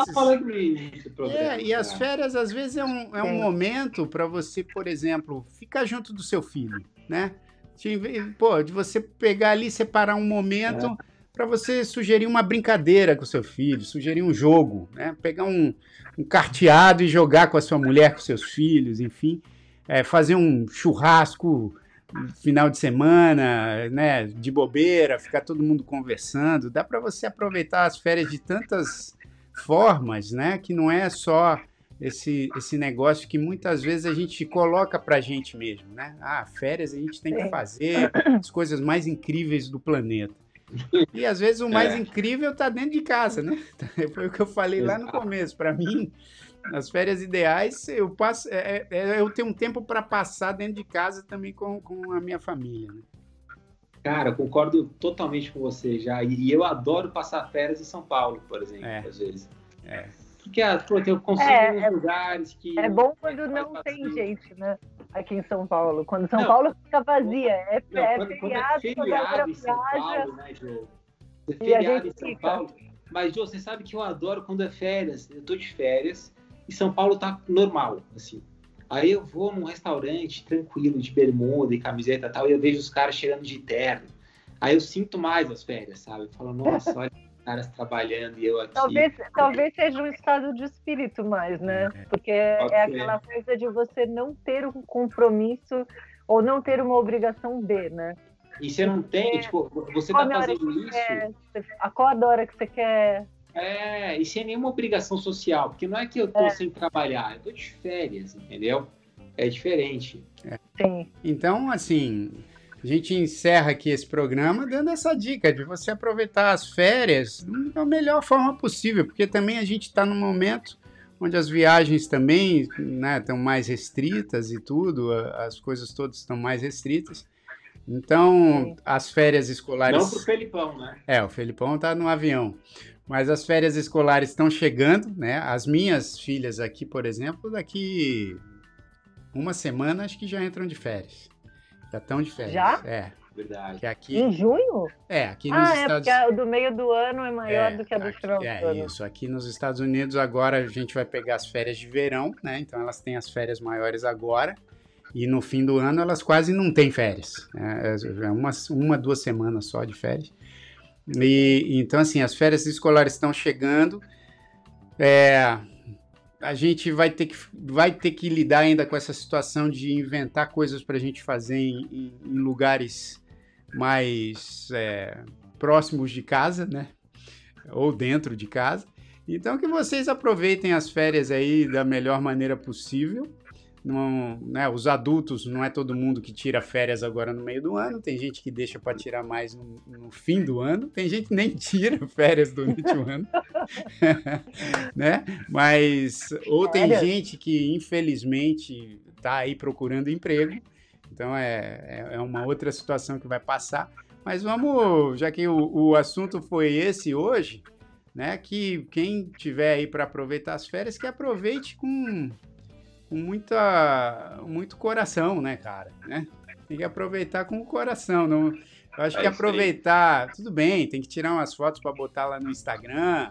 é, e as férias, às vezes, é um, é um momento para você, por exemplo, ficar junto do seu filho, né? Pô, de você pegar ali, separar um momento. É para você sugerir uma brincadeira com seu filho, sugerir um jogo, né? Pegar um, um carteado e jogar com a sua mulher, com seus filhos, enfim, é, fazer um churrasco final de semana, né? De bobeira, ficar todo mundo conversando. Dá para você aproveitar as férias de tantas formas, né? Que não é só esse, esse negócio que muitas vezes a gente coloca para a gente mesmo, né? Ah, férias a gente tem que fazer as coisas mais incríveis do planeta. E às vezes o mais é. incrível tá dentro de casa, né? Foi o que eu falei lá no começo. Para mim, nas férias ideais, eu passo, é, é, é eu tenho um tempo para passar dentro de casa também com, com a minha família. Né? Cara, concordo totalmente com você já. E eu adoro passar férias em São Paulo, por exemplo, é. às vezes. É. Porque ah, pô, eu consigo é, lugares que. É bom quando não tem gente, né? Aqui em São Paulo. Quando São não, Paulo fica vazia. É, não, é quando, feriado, quando é feriado em São Paulo, né, Jô? É feriado em São fica. Paulo. Mas, Jô, você sabe que eu adoro quando é férias. Eu tô de férias e São Paulo tá normal, assim. Aí eu vou num restaurante tranquilo, de bermuda e camiseta e tal, e eu vejo os caras chegando de terno. Aí eu sinto mais as férias, sabe? Eu falo, nossa, olha caras trabalhando e eu aqui. Talvez, talvez seja um estado de espírito mais, né? É. Porque é aquela coisa de você não ter um compromisso ou não ter uma obrigação B, né? E você não tem, tipo, você tá fazendo isso. Quer, acorda a hora que você quer. É, e sem nenhuma obrigação social, porque não é que eu tô é. sem trabalhar, eu tô de férias, entendeu? É diferente. É. Sim. Então, assim, a gente encerra aqui esse programa dando essa dica de você aproveitar as férias da melhor forma possível, porque também a gente está num momento onde as viagens também né, estão mais restritas e tudo, as coisas todas estão mais restritas. Então, Sim. as férias escolares. Não para o Felipão, né? É, o Felipão está no avião. Mas as férias escolares estão chegando, né? As minhas filhas aqui, por exemplo, daqui uma semana acho que já entram de férias. Já estão de férias. Já? É. Verdade. Que aqui... Em junho? É, aqui nos ah, é, Estados Unidos. É, porque a do meio do ano é maior é, do que a do final do é, ano. É, isso. Aqui nos Estados Unidos agora a gente vai pegar as férias de verão, né? Então elas têm as férias maiores agora. E no fim do ano elas quase não têm férias. Né? É uma, uma, duas semanas só de férias. E, então, assim, as férias escolares estão chegando. É, a gente vai ter, que, vai ter que lidar ainda com essa situação de inventar coisas para a gente fazer em, em, lugares mais é, próximos de casa, né? Ou dentro de casa. Então que vocês aproveitem as férias aí da melhor maneira possível não, né, os adultos, não é todo mundo que tira férias agora no meio do ano, tem gente que deixa para tirar mais no, no, fim do ano, tem gente que nem tira férias durante o ano, né? Mas, ou tem gente que infelizmente está aí procurando emprego, então é, é, é uma outra situação que vai passar. Mas vamos, já que o, o assunto foi esse hoje, né? Que quem tiver aí para aproveitar as férias, que aproveite com com muita, muito coração, né, cara? Né? Tem que aproveitar com o coração. Não, eu acho é que aproveitar, tudo bem, tem que tirar umas fotos para botar lá no Instagram.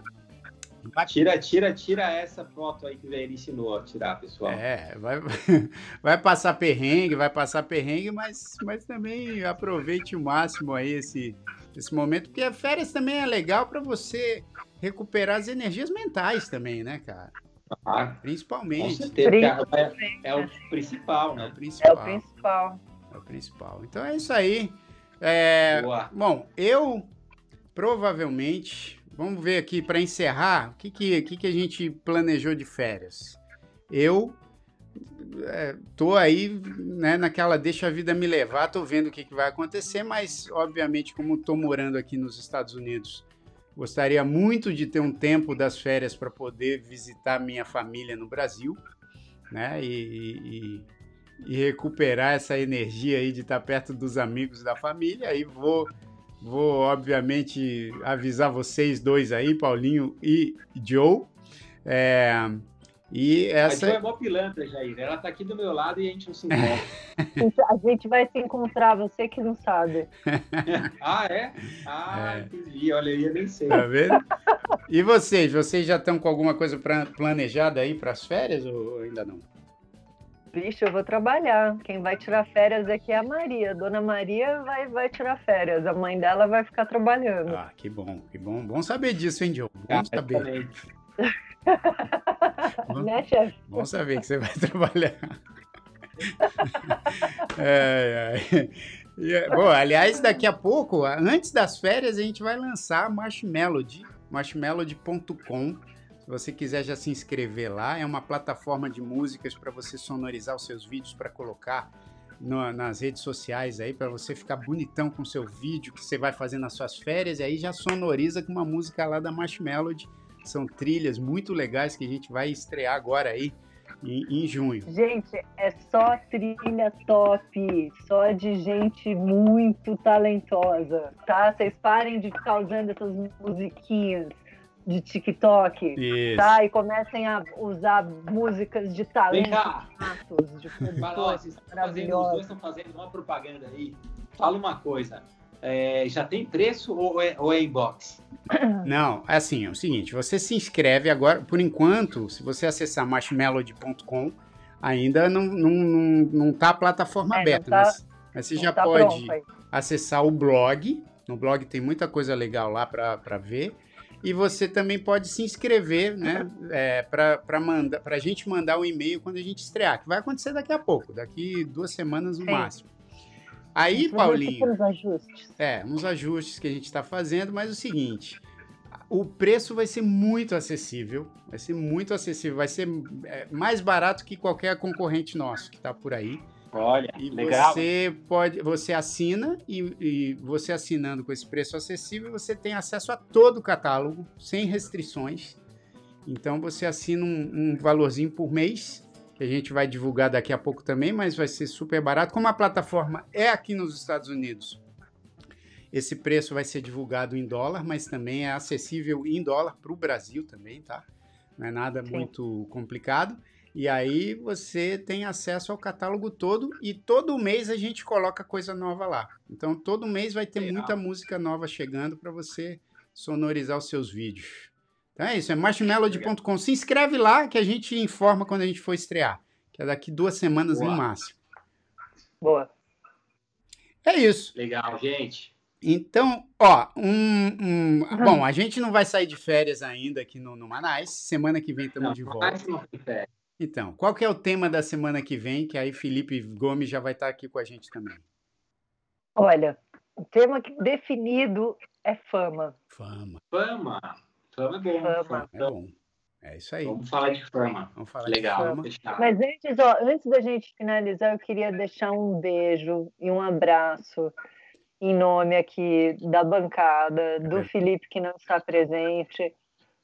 Tira, tira, tira essa foto aí que ele ensinou a tirar, pessoal. É, vai, vai passar perrengue, vai passar perrengue, mas, mas também aproveite o máximo aí esse, esse momento, porque a férias também é legal para você recuperar as energias mentais também, né, cara? Ah, Principalmente. Com certeza, é, é, o principal, né? É o principal. É o principal. É o principal. Então é isso aí. É, bom, eu provavelmente. Vamos ver aqui para encerrar. O que, que, que, que a gente planejou de férias? Eu é, tô aí né, naquela deixa a vida me levar, tô vendo o que, que vai acontecer, mas obviamente, como tô morando aqui nos Estados Unidos, gostaria muito de ter um tempo das férias para poder visitar minha família no Brasil, né? E, e, e, recuperar essa energia aí de estar perto dos amigos da família. Aí vou, vou obviamente avisar vocês dois aí, Paulinho e Joe. É, e essa... A Jo é mó pilantra, Jair. Ela tá aqui do meu lado e a gente não se encontra. a gente vai se encontrar, você que não sabe. ah, é? Ah, é. entendi. Olha, eu nem sei. Tá vendo? E vocês? Vocês já estão com alguma coisa planejada aí para as férias ou ainda não? Vixe, eu vou trabalhar. Quem vai tirar férias aqui é a Maria. Dona Maria vai, vai tirar férias. A mãe dela vai ficar trabalhando. Ah, que bom, que bom. Bom saber disso, hein, Diogo? Bom ah, saber. Bom, né, chefe? Bom saber que você vai trabalhar. é, é. Bom, aliás, daqui a pouco, antes das férias, a gente vai lançar Marshmelody, marshmelody.com. Se você quiser já se inscrever lá, é uma plataforma de músicas para você sonorizar os seus vídeos para colocar no, nas redes sociais aí, para você ficar bonitão com o seu vídeo que você vai fazer nas suas férias, e aí já sonoriza com uma música lá da Marshmelody são trilhas muito legais que a gente vai estrear agora aí em, em, junho. Gente, é só trilha top, só de gente muito talentosa, tá? Vocês parem de ficar usando essas musiquinhas de TikTok, Isso. tá? E comecem a usar músicas de talento, de produtores maravilhosos. Os dois estão fazendo uma propaganda aí. Fala uma coisa, é, já tem preço ou é, ou é inbox? Não, é assim, é o seguinte, você se inscreve agora, por enquanto, se você acessar marshmelody.com, ainda não, não, não, não tá a plataforma é, aberta, tá, mas, mas, você já tá pode acessar o blog, no blog tem muita coisa legal lá para ver, e você também pode se inscrever, né, é, para mandar, para a gente mandar o um e-mail quando a gente estrear, que vai acontecer daqui a pouco, daqui duas semanas no Sim. máximo. Aí, Paulinho. Uns ajustes. É, uns ajustes que a gente está fazendo, mas é o seguinte: o preço vai ser muito acessível, vai ser muito acessível, vai ser é, mais barato que qualquer concorrente nosso que está por aí. Olha, e legal. você pode, você assina e, e, você assinando com esse preço acessível, você tem acesso a todo o catálogo sem restrições. Então você assina um, um valorzinho por mês que a gente vai divulgar daqui a pouco também, mas vai ser super barato. Como a plataforma é aqui nos Estados Unidos, esse preço vai ser divulgado em dólar, mas também é acessível em dólar para o Brasil também, tá? Não é nada Sim. muito complicado. E aí você tem acesso ao catálogo todo e todo mês a gente coloca coisa nova lá. Então todo mês vai ter Legal. muita música nova chegando para você sonorizar os seus vídeos. Então é isso, é marshmelody.com. Se inscreve lá que a gente informa quando a gente for estrear. Que é daqui duas semanas Boa. no máximo. Boa. É isso. Legal, gente. Então, ó, um, um uhum. bom, a gente não vai sair de férias ainda aqui no, no Manais. Semana que vem estamos de volta. Então, qual que é o tema da semana que vem? Que aí Felipe Gomes já vai estar aqui com a gente também. Olha, o tema definido é fama. Fama. Fama. Fama é bom. Fama. fama é bom. É isso aí. Vamos falar de fama. Vamos falar Legal. de fama. Mas antes, ó, antes da gente finalizar, eu queria deixar um beijo e um abraço em nome aqui da bancada, do é. Felipe que não está presente,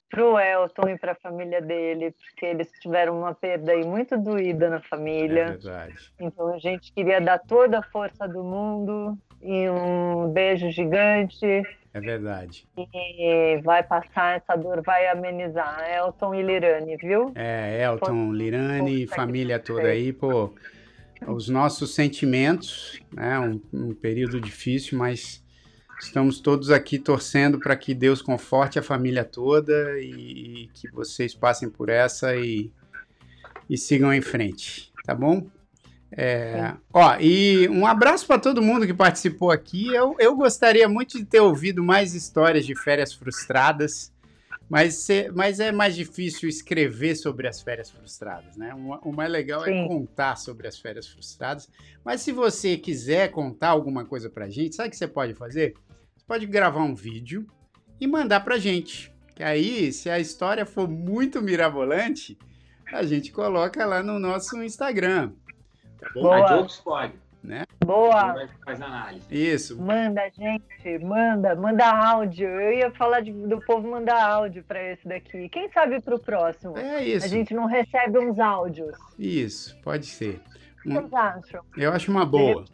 para o Elton e para a família dele, porque eles tiveram uma perda aí muito doída na família. É verdade. Então a gente queria dar toda a força do mundo e um beijo gigante é verdade. E vai passar essa dor, vai amenizar. Elton e Lirane, viu? É, Elton, Lirane e família toda aí, pô. Os nossos sentimentos, né? Um, um período difícil, mas estamos todos aqui torcendo para que Deus conforte a família toda e, e que vocês passem por essa e, e sigam em frente, tá bom? É, ó, e um abraço para todo mundo que participou aqui. Eu, eu gostaria muito de ter ouvido mais histórias de férias frustradas, mas, mas é mais difícil escrever sobre as férias frustradas, né? O, o mais legal é Sim. é contar sobre as férias frustradas. Mas se você quiser contar alguma coisa pra gente, sabe o que você pode fazer? Você pode gravar um vídeo e mandar pra gente. Que aí, se a história for muito mirabolante, a gente coloca lá no nosso Instagram. Tá bom? Boa. A Jokes pode. Né? Boa. Faz análise. Isso. Manda, gente, manda, manda áudio. Eu ia falar de, do povo mandar áudio para esse daqui. Quem sabe para o próximo? É isso. A gente não recebe uns áudios. Isso, pode ser. O que vocês acham? Eu acho uma boa.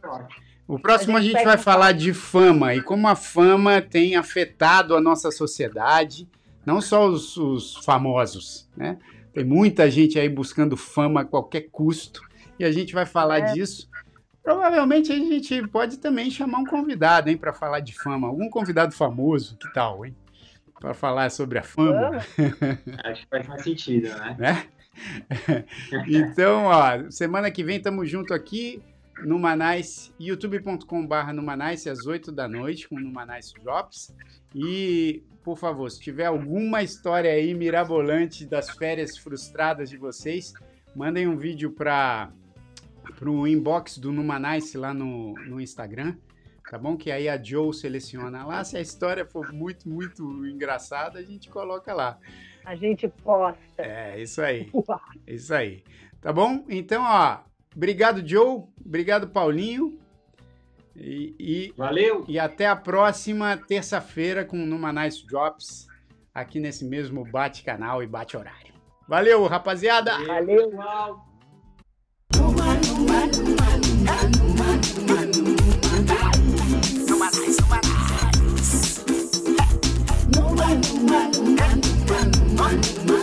O próximo a gente, a gente vai falar de fama e como a fama tem afetado a nossa sociedade, não só os, os famosos, né? Tem muita gente aí buscando fama a qualquer custo e a gente vai falar é. disso. Provavelmente a gente pode também chamar um convidado, hein, para falar de fama. Algum convidado famoso, que tal, hein? Para falar sobre a fama. Acho que faz mais sentido, né? né? então, ó, semana que vem estamos junto aqui no Manais, youtube.com.br no Manais, às 8 da noite, com o Manais Drops. E, por favor, se tiver alguma história aí mirabolante das férias frustradas de vocês, mandem um vídeo para o inbox do Numanice lá no, no Instagram, tá bom? Que aí a Joe seleciona lá. Se a história for muito, muito engraçada, a gente coloca lá. A gente posta. É, isso aí. Uau. Isso aí. Tá bom? Então, ó, obrigado, Joe. Obrigado, Paulinho. E, e, Valeu! E até a próxima terça-feira com Numa Nice Drops, aqui nesse mesmo bate-canal e bate-horário. Valeu, rapaziada! Valeu! Valeu. Nobody, nobody, nobody, nobody, nobody, nobody, nobody, nobody, nobody, nobody, nobody, nobody, nobody, nobody, nobody, nobody, nobody, nobody, nobody, nobody,